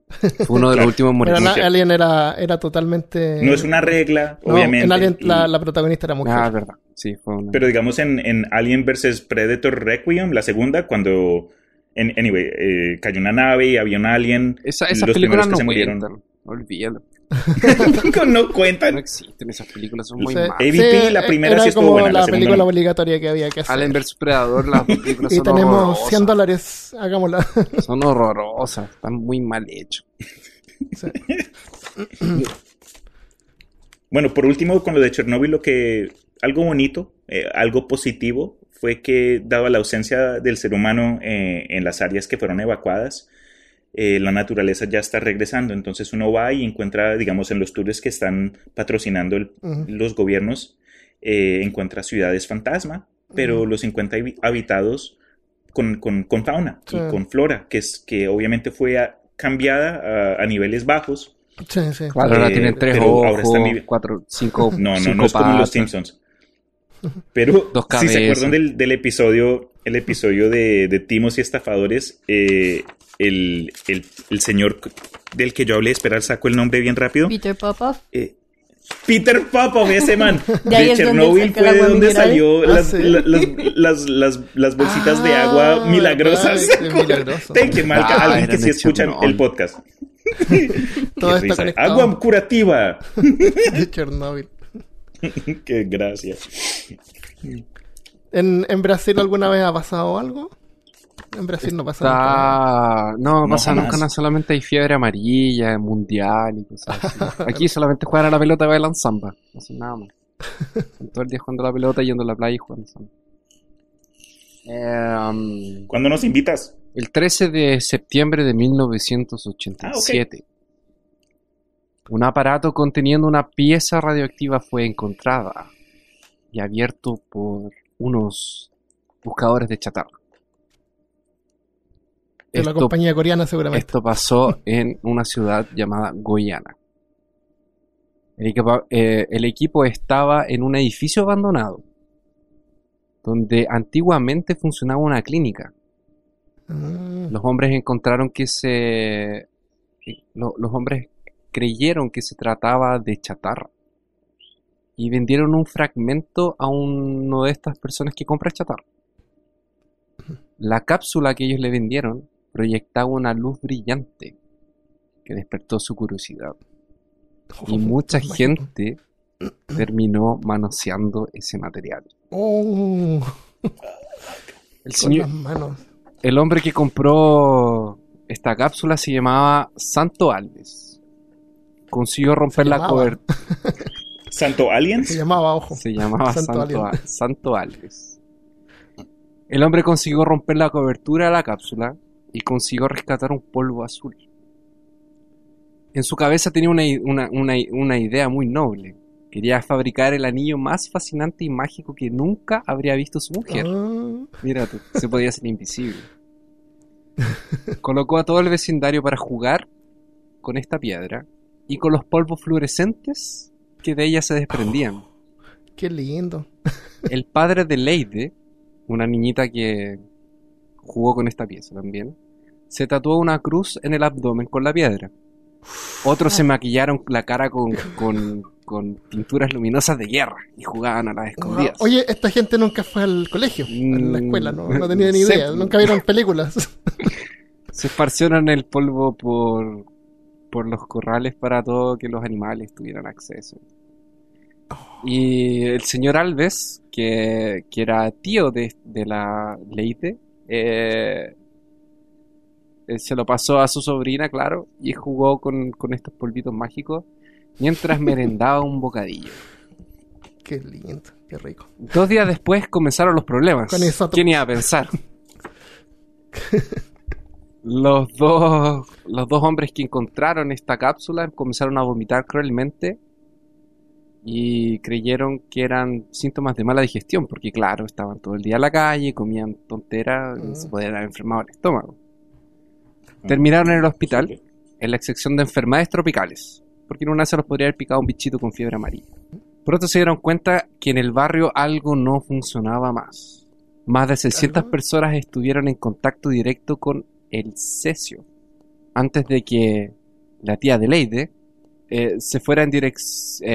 Fue uno de los Claro. últimos Pero la- mujer. Alien era, era totalmente... No es una regla, No, obviamente. En Alien y- la, la protagonista era mujer. Ah, verdad. Sí, fue una. Pero digamos en, en Alien vs Predator Requiem, la segunda, cuando. en- anyway, eh, cayó una nave y había un alien. Esa, esas los películas primeros que no se murieron. Olvídalo. no No cuentan. existen esas películas, son muy Sí. malas. AVP, la primera era sí estuvo como buena, la película no. obligatoria que había que hacer. Alien vs Predador, las películas y son tenemos horrorosas. 100 dólares, hagámosla. Son horrorosas, están muy mal hechas. Sí. Bueno, por último, con lo de Chernobyl, lo que. Algo bonito, eh, algo positivo, fue que, dado la ausencia del ser humano eh, en las áreas que fueron evacuadas, eh, la naturaleza ya está regresando. Entonces uno va y encuentra, digamos, en los tours que están patrocinando el- los gobiernos, eh, encuentra ciudades fantasma, pero los encuentra habi- habitados con, con- con fauna Sí. y con flora, que, es, que obviamente fue a- cambiada a, a niveles bajos. Sí, sí. Claro, ahora Eh, tienen tres pero ahora ojos, cuatro, cinco, No, no, cinco no es como los. Simpsons. Pero Dos si se acuerdan del, del episodio, el episodio de, de Timos y Estafadores, eh, el, el- el señor del que yo hablé, esperar, saco el nombre bien rápido. Peter Popoff. Eh, Peter Popov, ese man. De ahí de es donde Chernobyl fue de donde mineral. salió Ah, las, sí. la- las, las, las, las bolsitas de agua Ah, milagrosas. milagroso. Ten que marca Ah, alguien que sí Chernobyl. el podcast. Todo está conectado. Agua curativa. de Chernobyl. Qué gracia. ¿En, ¿En Brasil alguna vez ha pasado algo? En Brasil no pasa nada. Está... No, no No, pasa nunca nada, solamente hay fiebre amarilla, mundial y cosas así. Aquí solamente juegan a la pelota y bailan samba, no hacen nada más. Están todo el día jugando a la pelota, yendo a la playa y jugando samba. Eh, um, ¿Cuándo nos invitas? el 13 de septiembre de 1987, un aparato conteniendo una pieza radioactiva fue encontrada y abierto por unos buscadores de chatarra. De la compañía coreana seguramente. esto pasó en una ciudad llamada Goiânia. El equipo, eh, el equipo estaba en un edificio abandonado, donde antiguamente funcionaba una clínica. Ah, Los hombres encontraron que se... lo- los hombres creyeron que se trataba de chatarra. Y vendieron un fragmento a uno de estas personas que compra chatarra. La cápsula que ellos le vendieron proyectaba una luz brillante que despertó su curiosidad. Y mucha gente terminó manoseando ese material. Oh, El, con señor, las manos. el hombre que compró esta cápsula se llamaba Santo Alves. Consiguió romper Se la cobertura. ¿Santo Se Aliens? llamaba, ojo. Se llamaba Santo Santo. Al- Santo Alves. El hombre consiguió romper la cobertura de la cápsula y consiguió rescatar un polvo azul. En su cabeza tenía una, una- una una idea muy noble. Quería fabricar el anillo más fascinante y mágico que nunca habría visto su mujer. Ah, Mira tú, se podía ser invisible. Colocó a todo el vecindario para jugar con esta piedra y con los polvos fluorescentes que de ella se desprendían. qué lindo. El padre de Leide, una niñita que jugó con esta pieza también, se tatuó una cruz en el abdomen con la piedra. Otros se maquillaron la cara con, con, con pinturas luminosas de guerra y jugaban a las escondidas. Wow. Oye, esta gente nunca fue al colegio, a la Mm, escuela, no, no tenía ni idea, nunca vieron películas. Se esparcieron el polvo por, por los corrales para todo que los animales tuvieran acceso. Y el señor Alves, que, que era tío de, de la Leite, eh, eh, se lo pasó a su sobrina, claro, y jugó con, con estos polvitos mágicos mientras merendaba un bocadillo. qué lindo, qué rico. Dos días después comenzaron los problemas. Con eso- ¿Quién iba a pensar? Los dos, los dos hombres que encontraron esta cápsula comenzaron a vomitar cruelmente y creyeron que eran síntomas de mala digestión, porque claro, estaban todo el día en la calle, comían tonteras y se podían haber enfermado el estómago. Terminaron en el hospital en la sección de enfermedades tropicales, porque en una se los podría haber picado un bichito con fiebre amarilla. Pronto se dieron cuenta que en el barrio algo no funcionaba más. Más de 600 ¿Algo? personas estuvieron en contacto directo con el cesio antes de que la tía de Leide eh, se fuera en dirección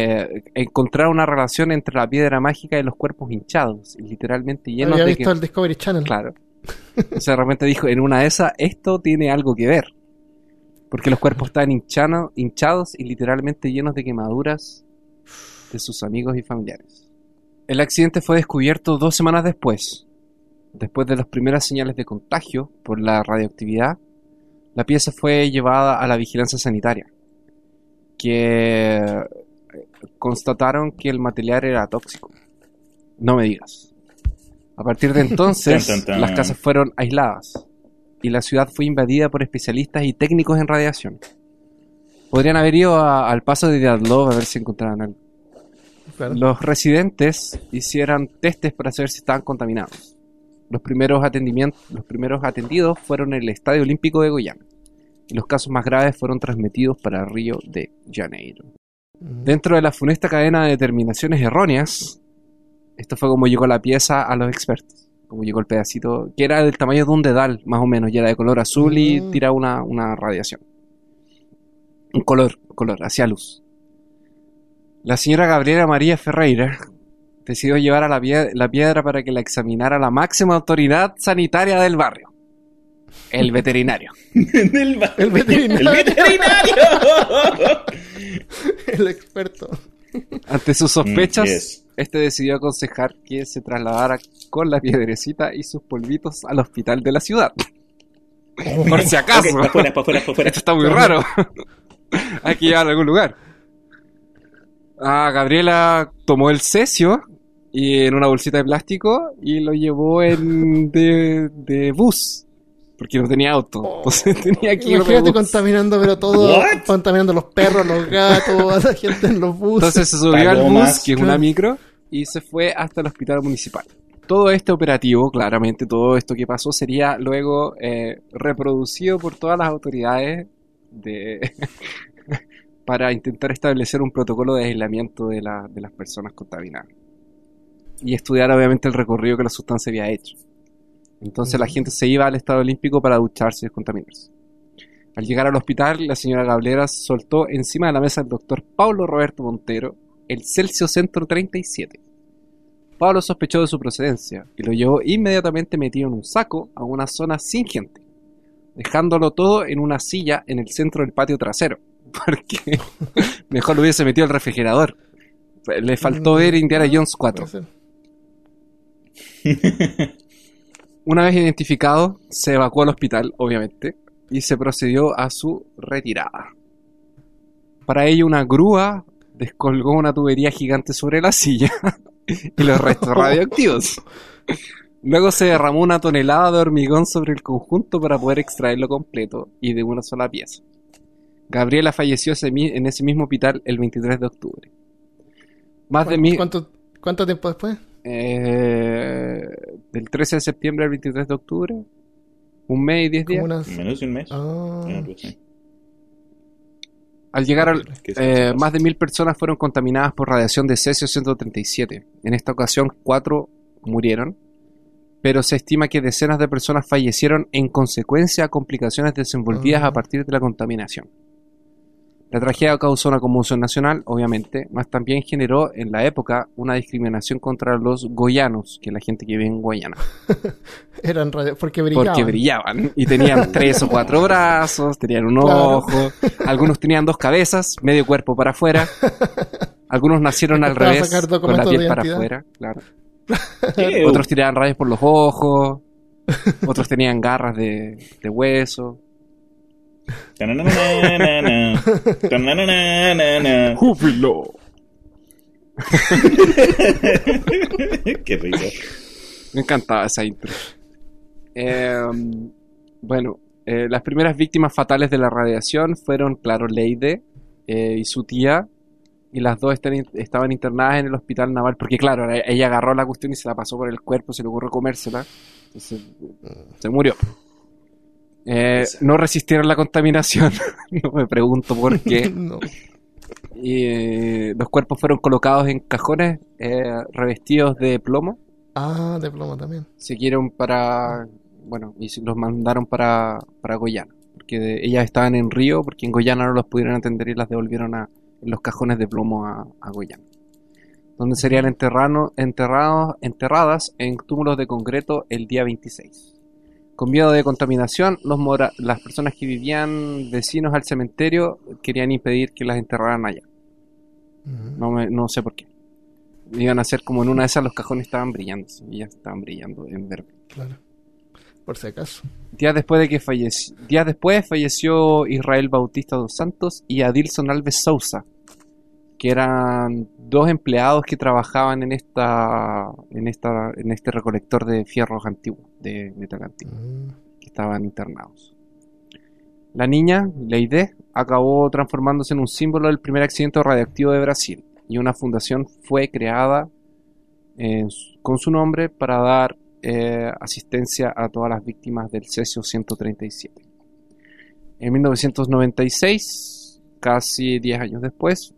encontrar una relación entre la piedra mágica y los cuerpos hinchados y literalmente llenos Había de visto que- el Discovery Channel. Claro. O sea, realmente dijo, en una de esas, esto tiene algo que ver. Porque los cuerpos estaban hinchano- hinchados y literalmente llenos de quemaduras de sus amigos y familiares. El accidente fue descubierto dos semanas después. Después de las primeras señales de contagio por la radioactividad, la pieza fue llevada a la vigilancia sanitaria, que constataron que el material era tóxico. No me digas. A partir de entonces, las casas fueron aisladas y la ciudad fue invadida por especialistas y técnicos en radiación. Podrían haber ido a- al paso de Diatlov a ver si encontraban algo. Claro. Los residentes hicieron testes para saber si estaban contaminados. Los primeros, atendimientos, los primeros atendidos fueron en el Estadio Olímpico de Goiânia. Y los casos más graves fueron transmitidos para Río de Janeiro. Mm. Dentro de la funesta cadena de determinaciones erróneas, esto fue como llegó la pieza a los expertos. Como llegó el pedacito, que era del tamaño de un dedal, más o menos, y era de color azul y Mm. tira una, una radiación. Un color, color, hacia luz. La señora Gabriela María Ferreira decidió llevar a la, pie- la piedra para que la examinara la máxima autoridad sanitaria del barrio, el veterinario. El veterinario. ¡El veterinario! El experto. Ante sus sospechas, Mm, yes. este decidió aconsejar que se trasladara con la piedrecita y sus polvitos al hospital de la ciudad. Por si acaso. Pa' pa' pa'. Esto está muy raro. Hay que llevarlo a algún lugar. Ah, Gabriela tomó el cesio y en una bolsita de plástico y lo llevó en de, de bus. Porque no tenía auto. Entonces tenía que ir de Imagínate contaminando, pero todo. What? Contaminando los perros, los gatos, a la gente en los buses. Entonces se subió al bus, que es una micro, y se fue hasta el hospital municipal. Todo este operativo, claramente, todo esto que pasó sería luego eh, reproducido por todas las autoridades de para intentar establecer un protocolo de aislamiento de, la- de las personas contaminadas. Y estudiar obviamente el recorrido que la sustancia había hecho. Entonces la gente se iba al estado olímpico para ducharse y descontaminarse. Al llegar al hospital, la señora Gablera soltó encima de la mesa del doctor Pablo Roberto Montero el Celsius Centro 37. Pablo sospechó de su procedencia y lo llevó inmediatamente metido en un saco a una zona sin gente, dejándolo todo en una silla en el centro del patio trasero, porque mejor lo hubiese metido al refrigerador. Le faltó Mm, ver Indiana Jones 4. Una vez identificado, se evacuó al hospital, obviamente, y se procedió a su retirada. Para ello, una grúa descolgó una tubería gigante sobre la silla y los restos radioactivos. Luego se derramó una tonelada de hormigón sobre el conjunto para poder extraerlo completo y de una sola pieza. Gabriela falleció en ese mismo hospital el 23 de octubre. Más de mil... ¿Cuánto, ¿Cuánto tiempo después? Eh, del 13 de septiembre al 23 de octubre. Un mes y 10 días. Unas- Menos de un mes. Ah. Al llegar al, ¿Qué es eh, más de mil personas fueron contaminadas por radiación de cesio 137. En esta ocasión, cuatro murieron, pero se estima que decenas de personas fallecieron en consecuencia a complicaciones desenvolvidas Ah. a partir de la contaminación. La tragedia causó una conmoción nacional, obviamente, mas también generó en la época una discriminación contra los goyanos, que es la gente que vive en Guayana. eran radio, porque brillaban. Porque brillaban y tenían tres o cuatro brazos, tenían un Claro. ojo, algunos tenían dos cabezas, medio cuerpo para afuera, algunos nacieron al revés, con la piel para afuera, claro. Otros tiraban rayos por los ojos, otros tenían garras de, de hueso. ¡Júbilo! Qué risa. Me encantaba esa intro. Eh, bueno, eh, las primeras víctimas fatales de la radiación fueron, claro, Leide eh, y su tía. Y las dos están estaban internadas en el hospital naval. Porque, claro, ella agarró la cuestión y se la pasó por el cuerpo, se le ocurrió comérsela. Entonces, se murió. Eh, no resistieron la contaminación. no me pregunto por qué. No. Y eh, los cuerpos fueron colocados en cajones eh, revestidos de plomo. Ah, de plomo también. siguieron para, bueno, y los mandaron para, para Goyana, porque de- ellas estaban en Río, porque en Goyana no los pudieron atender y las devolvieron a en los cajones de plomo a, a Goyana, donde serían enterrados, enterradas en túmulos de concreto el día 26. Con miedo de contaminación, los mora- las personas que vivían vecinos al cementerio querían impedir que las enterraran allá. Ujú. No, me- no sé por qué. Iban a ser como en una de esas los cajones estaban brillando, y ya estaban brillando en verde. Claro. Por si acaso. Días después de que falleció, días después falleció Israel Bautista dos Santos y Adilson Alves Sousa, que eran dos empleados que trabajaban en esta, en esta, en este recolector de fierros antiguos, de metal antiguo, Mm. que estaban internados. La niña, Leide, acabó transformándose en un símbolo del primer accidente radioactivo de Brasil y una fundación fue creada su- con su nombre para dar eh, asistencia a todas las víctimas del cesio 137. En 1996, casi 10 años después,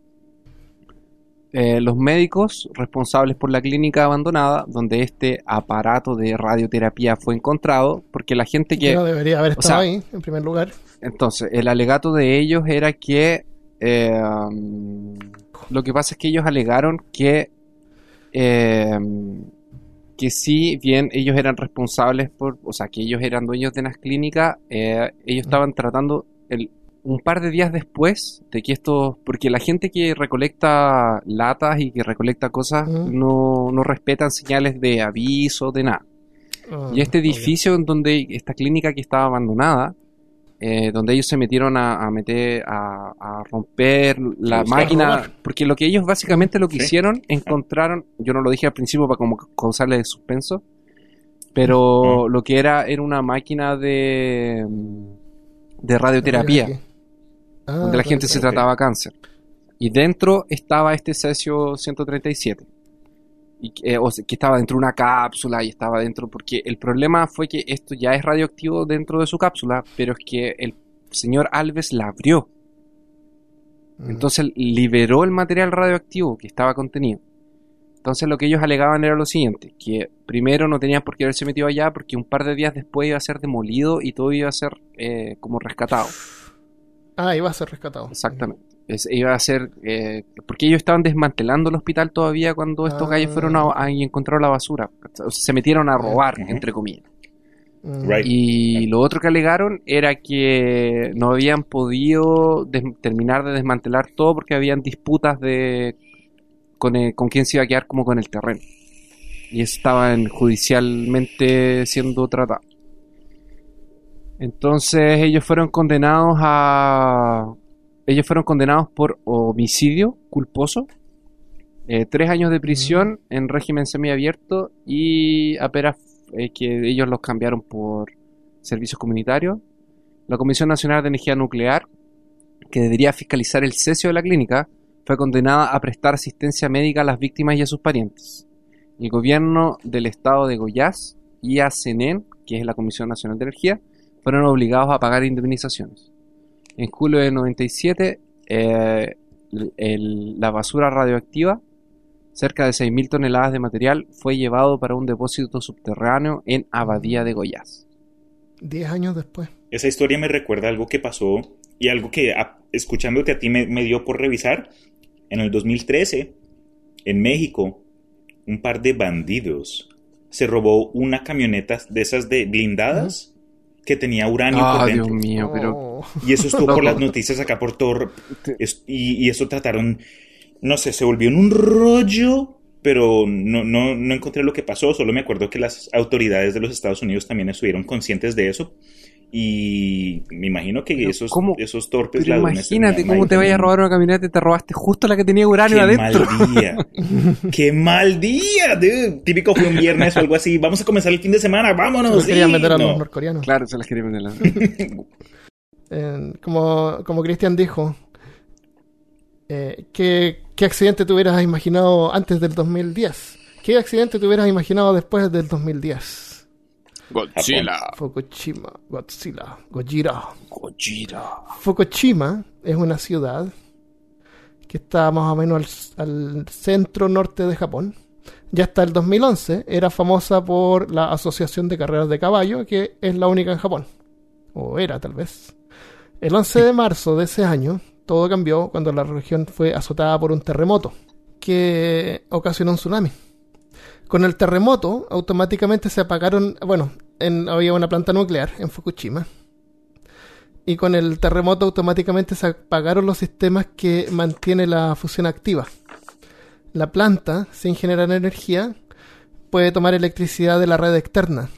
eh, los médicos responsables por la clínica abandonada, donde este aparato de radioterapia fue encontrado, porque la gente que... no debería haber o estado sea, ahí, en primer lugar. Entonces, el alegato de ellos era que... eh, Lo que pasa es que ellos alegaron que eh, que sí, bien, ellos eran responsables por, o sea, que ellos eran dueños de las clínicas, eh, ellos estaban tratando el, un par de días después de que esto, porque la gente que recolecta latas y que recolecta cosas no, no respetan señales de aviso, de nada. Ah, Y este edificio en donde esta clínica que estaba abandonada, eh, donde ellos se metieron a, a meter a, a romper la máquina, porque lo que ellos básicamente lo que Sí. hicieron, encontraron, yo no lo dije al principio para como causarle suspenso, pero lo que era era una máquina de de radioterapia, Ah, donde la gente se trataba cáncer. Y dentro estaba este cesio 137. Y, que- eh, o sea, que estaba dentro de una cápsula y estaba dentro, porque el problema fue que esto ya es radioactivo dentro de su cápsula, pero es que el señor Alves la abrió. Mm. Entonces liberó el material radioactivo que estaba contenido. Entonces lo que ellos alegaban era lo siguiente, que primero no tenían por qué haberse metido allá porque un par de días después iba a ser demolido y todo iba a ser eh, como rescatado. Ah, iba a ser rescatado. Exactamente. Es- iba a ser. eh, porque ellos estaban desmantelando el hospital todavía cuando estos Ah. gallos fueron a, a- y encontraron la basura. O sea, se metieron a robar, entre comillas. Mm. Right. Y lo otro que alegaron era que no habían podido terminar de desmantelar todo porque habían disputas de con, el- con quién se iba a quedar como con el terreno. Y eso estaba en- judicialmente siendo tratado. Entonces ellos fueron condenados a... Ellos fueron condenados por homicidio culposo, eh, tres años de prisión en régimen semiabierto y apenas eh, que ellos los cambiaron por servicios comunitarios. La Comisión Nacional de Energía Nuclear, que debería fiscalizar el cesio de la clínica, fue condenada a prestar asistencia médica a las víctimas y a sus parientes. El gobierno del estado de Goiás y a CENEN, que es la Comisión Nacional de Energía, fueron obligados a pagar indemnizaciones. En julio de 97, eh, el- el- la basura radioactiva, cerca de 6.000 toneladas de material, fue llevado para un depósito subterráneo en Abadía de Goiás. Diez años después. Esa historia me recuerda algo que pasó y algo que a- escuchándote a ti me, me dio por revisar. En el 2013, en México, un par de bandidos se robó una camioneta de esas de blindadas que tenía uranio Ah, por Dios dentro. mío, pero Oh. Y eso estuvo por las noticias acá por es- y, y eso trataron. No sé, se volvió en un rollo, pero no, no, no encontré lo que pasó. Solo me acuerdo que las autoridades de los Estados Unidos también estuvieron conscientes de eso. Y me imagino que Pero esos, ¿cómo? esos torpes Pero imagínate cómo te vayas a robar una camioneta y te robaste justo la que tenía uranio ¡Qué adentro. mal día! ¡Qué mal día! dude! Típico fue un viernes o algo así. Vamos a comenzar el fin de semana, vámonos. Los querían sí. vender a los No. norcoreanos. Claro, se las quería meter la- Eh, como como Cristian dijo, eh, ¿qué, ¿qué accidente te hubieras imaginado antes del 2010? ¿Qué accidente te hubieras imaginado después del 2010? Godzilla. Fukushima, Godzilla, Gojira. Gojira. Fukushima es una ciudad que está más o menos al, al centro norte de Japón. Ya hasta el 2011 era famosa por la Asociación de Carreras de Caballo, que es la única en Japón. O era, tal vez. El 11 de marzo de ese año, todo cambió cuando la región fue azotada por un terremoto que ocasionó un tsunami. Con el terremoto, automáticamente se apagaron. Bueno, en- había una planta nuclear en Fukushima. Y con el terremoto, automáticamente se apagaron los sistemas que mantienen la fusión activa. La planta, sin generar energía, puede tomar electricidad de la red externa.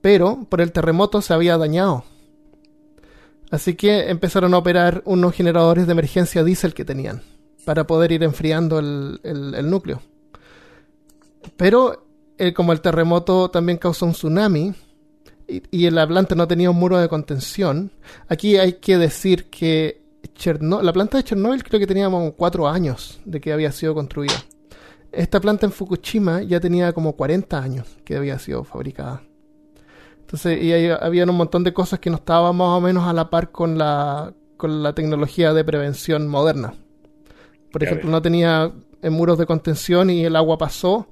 Pero por el terremoto se había dañado. Así que empezaron a operar unos generadores de emergencia diésel que tenían para poder ir enfriando el núcleo. Pero eh, como el terremoto también causó un tsunami y, y la planta no tenía un muro de contención, aquí hay que decir que Cherno- la planta de Chernóbil creo que tenía como cuatro años de que había sido construida. Esta planta en Fukushima ya tenía como 40 años que había sido fabricada. Entonces, y ahí había un montón de cosas que no estaban más o menos a la par con la, con la tecnología de prevención moderna. Por ejemplo, no tenía eh, muros de contención y el agua pasó,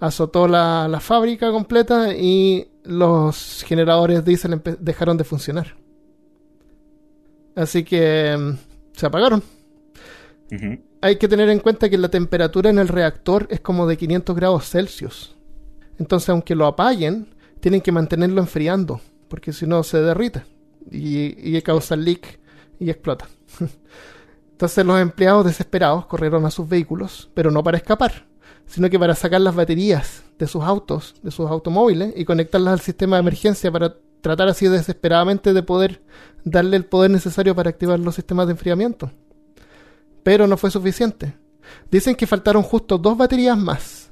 azotó la, la fábrica completa y los generadores diésel dejaron de funcionar. Así que mm, se apagaron. Hay que tener en cuenta que la temperatura en el reactor es como de 500 grados Celsius. Entonces, aunque lo apaguen, tienen que mantenerlo enfriando, porque si no se derrite y, y causa leak y explota. Entonces los empleados desesperados corrieron a sus vehículos, pero no para escapar, sino que para sacar las baterías de sus autos, de sus automóviles, y conectarlas al sistema de emergencia para tratar así desesperadamente de poder darle el poder necesario para activar los sistemas de enfriamiento. Pero no fue suficiente. Dicen que faltaron justo dos baterías más.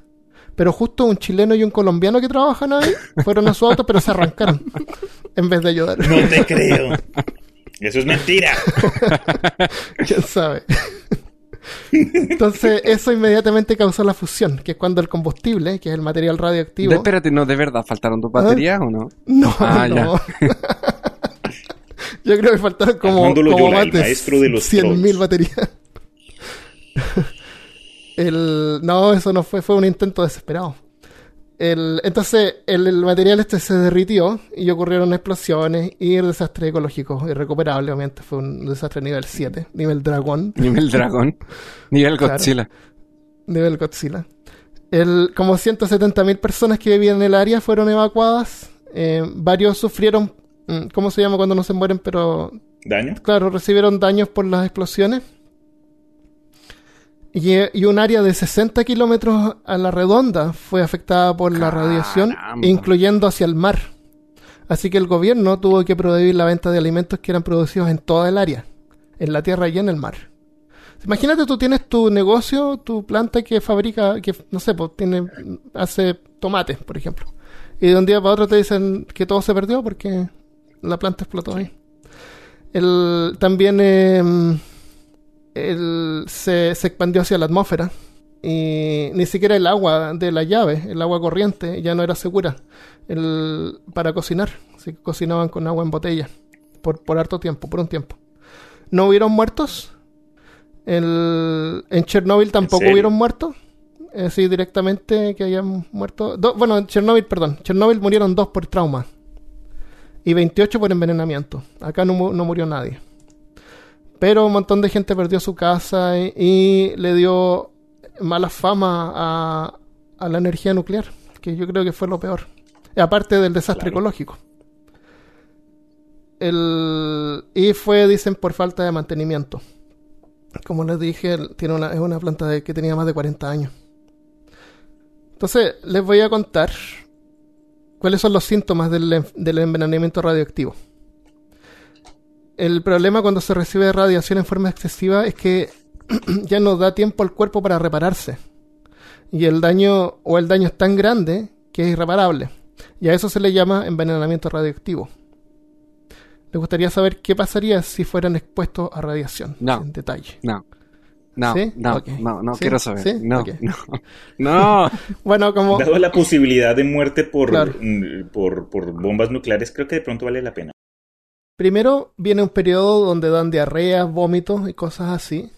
Pero justo un chileno y un colombiano que trabajan ahí fueron a su auto, pero se arrancaron en vez de ayudar. No te creo. Eso es mentira. ¿Quién sabe? Entonces, eso inmediatamente causó la fusión, que es cuando el combustible, que es el material radioactivo. De- espérate, no, ¿de verdad faltaron dos baterías o no? No, Ah, no. Yo creo que faltaron como, como el de los 100.000 trolls. baterías. el, no, eso no fue, fue un intento desesperado. El, entonces, el, el material este se derritió y ocurrieron explosiones y el desastre ecológico irrecuperable, obviamente. Fue un desastre nivel 7, nivel dragón. Nivel dragón. Nivel Claro. Godzilla. nivel Godzilla. El, como 170.000 personas que vivían en el área fueron evacuadas. Eh, varios sufrieron, mm, ¿cómo se llama cuando no se mueren? Pero, ¿Daño? claro, recibieron daños por las explosiones. Y, y un área de 60 kilómetros a la redonda fue afectada por la radiación, incluyendo hacia el mar. Así que el gobierno tuvo que prohibir la venta de alimentos que eran producidos en toda el área, en la tierra y en el mar. Imagínate, tú tienes tu negocio, tu planta que fabrica, que no sé, pues tiene, hace tomates, por ejemplo. Y de un día para otro te dicen que todo se perdió porque la planta explotó ahí. El, también eh, el- se, se expandió hacia la atmósfera y ni siquiera el agua de la llave, el agua corriente, ya no era segura el, para cocinar. Así que cocinaban con agua en botella por, por harto tiempo, por un tiempo. No hubieron muertos. El, en Chernóbil tampoco hubieron muertos. Eh, sí, directamente que hayan muerto. do- bueno, en Chernóbil, perdón. Chernóbil murieron dos por trauma. Y 28 por envenenamiento. Acá no, no murió nadie. Pero un montón de gente perdió su casa y, y le dio mala fama a, a la energía nuclear. Que yo creo que fue lo peor. Aparte del desastre Claro. ecológico. El, y fue, dicen, por falta de mantenimiento. Como les dije, tiene una, es una planta de- que tenía más de 40 años. Entonces, les voy a contar cuáles son los síntomas del envenenamiento radioactivo. El problema cuando se recibe radiación en forma excesiva es que ya no da tiempo al cuerpo para repararse. Y el daño o el daño es tan grande que es irreparable. Y a eso se le llama envenenamiento radioactivo. ¿Les gustaría saber qué pasaría si fueran expuestos a radiación? No. En detalle. No. No, ¿Sí? no, no, no ¿Sí? quiero saber. ¿Sí? No, no, no. Bueno, como... Dado la posibilidad de muerte por, Claro. mm, por, por bombas nucleares, creo que de pronto vale la pena. Primero viene un periodo donde dan diarreas, vómitos y cosas así.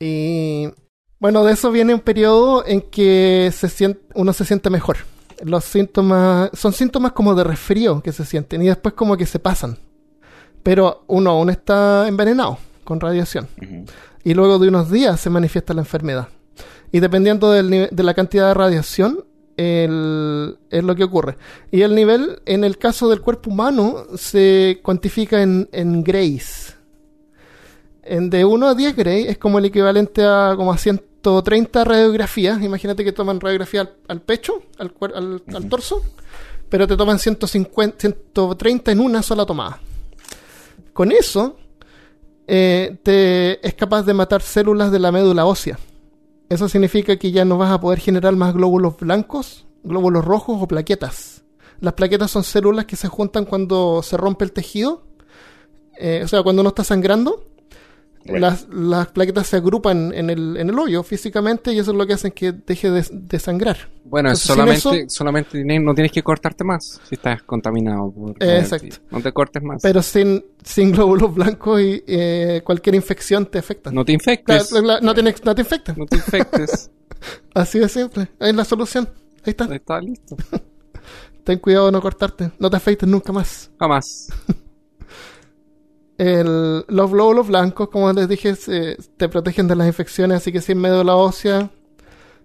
Y bueno, de eso viene un periodo en que se sien- uno se siente mejor. Los síntomas son síntomas como de resfrío que se sienten y después como que se pasan. Pero uno aún está envenenado con radiación. Y luego de unos días se manifiesta la enfermedad. Y dependiendo del de la cantidad de radiación, el- es lo que ocurre. Y el nivel, en el caso del cuerpo humano, se cuantifica en, en grays. En de 1 a 10 gray es como el equivalente a como a 130 radiografías. Imagínate que toman radiografía al, al pecho, al- al torso, pero te toman 150, 130 en una sola tomada. Con eso, eh, te es capaz de matar células de la médula ósea. Eso significa que ya no vas a poder generar más glóbulos blancos, glóbulos rojos o plaquetas. Las plaquetas son células que se juntan cuando se rompe el tejido, eh, o sea, cuando uno está sangrando. Right. Las, las plaquetas se agrupan en el, en el hoyo físicamente y eso es lo que hace que deje de, de sangrar. Bueno, Entonces, solamente, eso- solamente no tienes que cortarte más si estás contaminado. Por exacto. No te cortes más. Pero sin, sin glóbulos blancos y eh, cualquier infección te afecta. no te infectes. La- no, te, no te infecta. No te infectes. Así de simple. Es la solución. Ahí está. Está listo. Ten cuidado de no cortarte. No te afeites nunca más. Jamás. El- los glóbulos blancos, como les dije, se- te protegen de las infecciones, así que sin médula ósea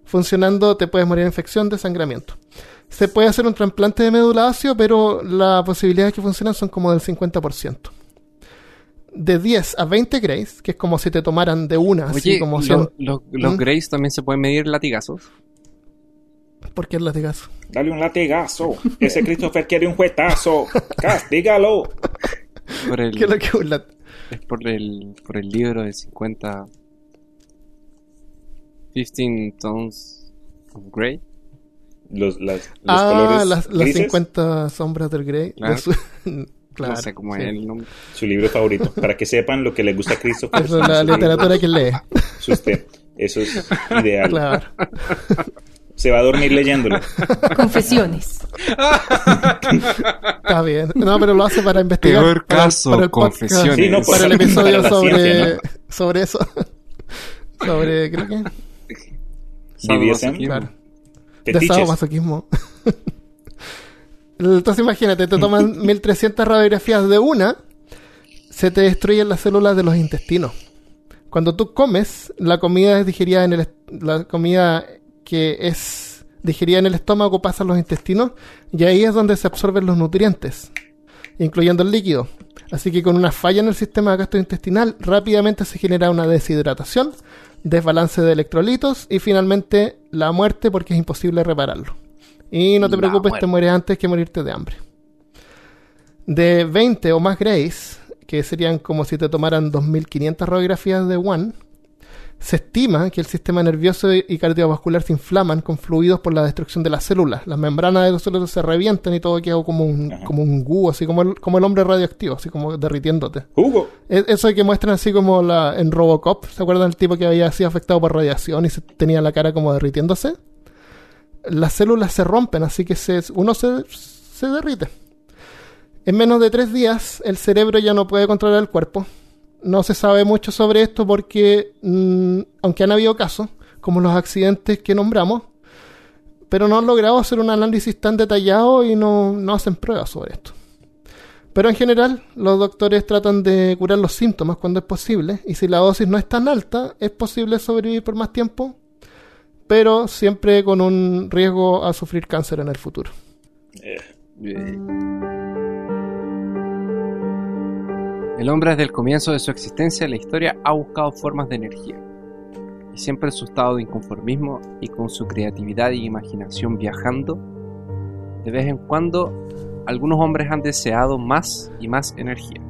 funcionando te puedes morir de infección, desangramiento. Se puede hacer un trasplante de médula ósea, pero las posibilidades que funcionan son como del 50%. De 10 a 20 grays, que es como si te tomaran de una, así Oye, como lo- 100. lo- los ¿Mm? Greys también se pueden medir latigazos. ¿Por qué el latigazo? Dale un latigazo. Ese Christopher quiere un juetazo. Castígalo. Por el, ¿Qué es lo que lat- es por el, por el libro de 50... 15 Tones of Grey. Los, las- los Ah, colores las, las grises, 50 sombras del Grey. Claro. De su- claro, no sé cómo sí. es el nombre. su libro favorito. Para que sepan lo que le gusta a. Eso es la literatura que lee. Eso es ideal. Claro. Se va a dormir leyéndolo. Confesiones. Está bien. No, pero lo hace para investigar. Peor caso, para el confesiones. Sí, no, Para el episodio sobre, ciencia, ¿no? sobre eso. sobre, creo que. Sadomasoquismo. Claro. De sadomasoquismo. Entonces imagínate, te toman 1300 radiografías de una, se te destruyen las células de los intestinos. Cuando tú comes, la comida es digerida en el la comida que es digerida en el estómago pasa a los intestinos y ahí es donde se absorben los nutrientes, incluyendo el líquido. Así que con una falla en el sistema gastrointestinal rápidamente se genera una deshidratación, desbalance de electrolitos y finalmente la muerte porque es imposible repararlo. Y no te La preocupes, muerte. te mueres antes que morirte de hambre. De 20 o más grays, que serían como si te tomaran 2500 radiografías de One, se estima que el sistema nervioso y cardiovascular se inflaman con fluidos por la destrucción de las células. Las membranas de las células se revientan y todo queda como un, Ajá. como un goo, así como el, como el hombre radioactivo, así como derritiéndote. Hugo. E- Eso que muestran así como la, en Robocop, ¿se acuerdan del tipo que había sido afectado por radiación y se tenía la cara como derritiéndose? Las células se rompen, así que se, uno se, se derrite. En menos de tres días, el cerebro ya no puede controlar el cuerpo. No se sabe mucho sobre esto porque, mm, aunque han habido casos, como los accidentes que nombramos, pero no han logrado hacer un análisis tan detallado y no, no hacen pruebas sobre esto. Pero en general, los doctores tratan de curar los síntomas cuando es posible, y si la dosis no es tan alta, es posible sobrevivir por más tiempo, pero siempre con un riesgo a sufrir cáncer en el futuro. Eh. El hombre desde el comienzo de su existencia en la historia ha buscado formas de energía. Y siempre en su estado de inconformismo y con su creatividad y imaginación viajando, de vez en cuando algunos hombres han deseado más y más energía.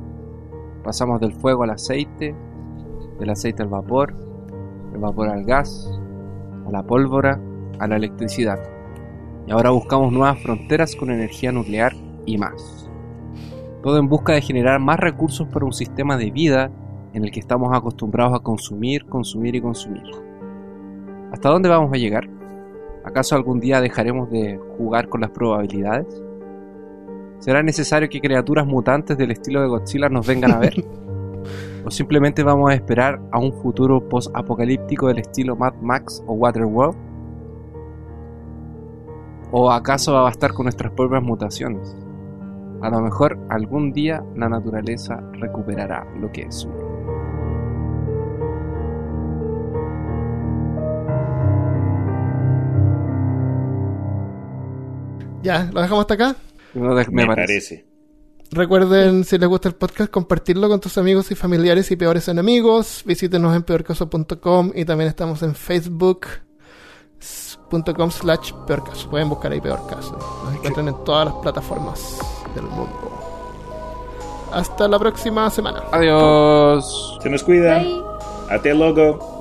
Pasamos del fuego al aceite, del aceite al vapor, del vapor al gas, a la pólvora, a la electricidad. Y ahora buscamos nuevas fronteras con energía nuclear y más. Todo en busca de generar más recursos para un sistema de vida en el que estamos acostumbrados a consumir, consumir y consumir. ¿Hasta dónde vamos a llegar? ¿Acaso algún día dejaremos de jugar con las probabilidades? ¿Será necesario que criaturas mutantes del estilo de Godzilla nos vengan a ver? ¿O simplemente vamos a esperar a un futuro post-apocalíptico del estilo Mad Max o Waterworld? ¿O acaso va a bastar con nuestras propias mutaciones? A lo mejor algún día la naturaleza recuperará lo que es suyo. Ya, lo dejamos hasta acá. No de- me, me parece. parece. Recuerden, si les gusta el podcast, compartirlo con tus amigos y familiares y peores enemigos. Visítenos en peorcaso.com y también estamos en facebook.com slash peorcaso. Pueden buscar ahí peor caso. Nos encuentran en todas las plataformas del mundo. Hasta la próxima semana. Adiós. Se nos cuida. Bye. Hasta luego.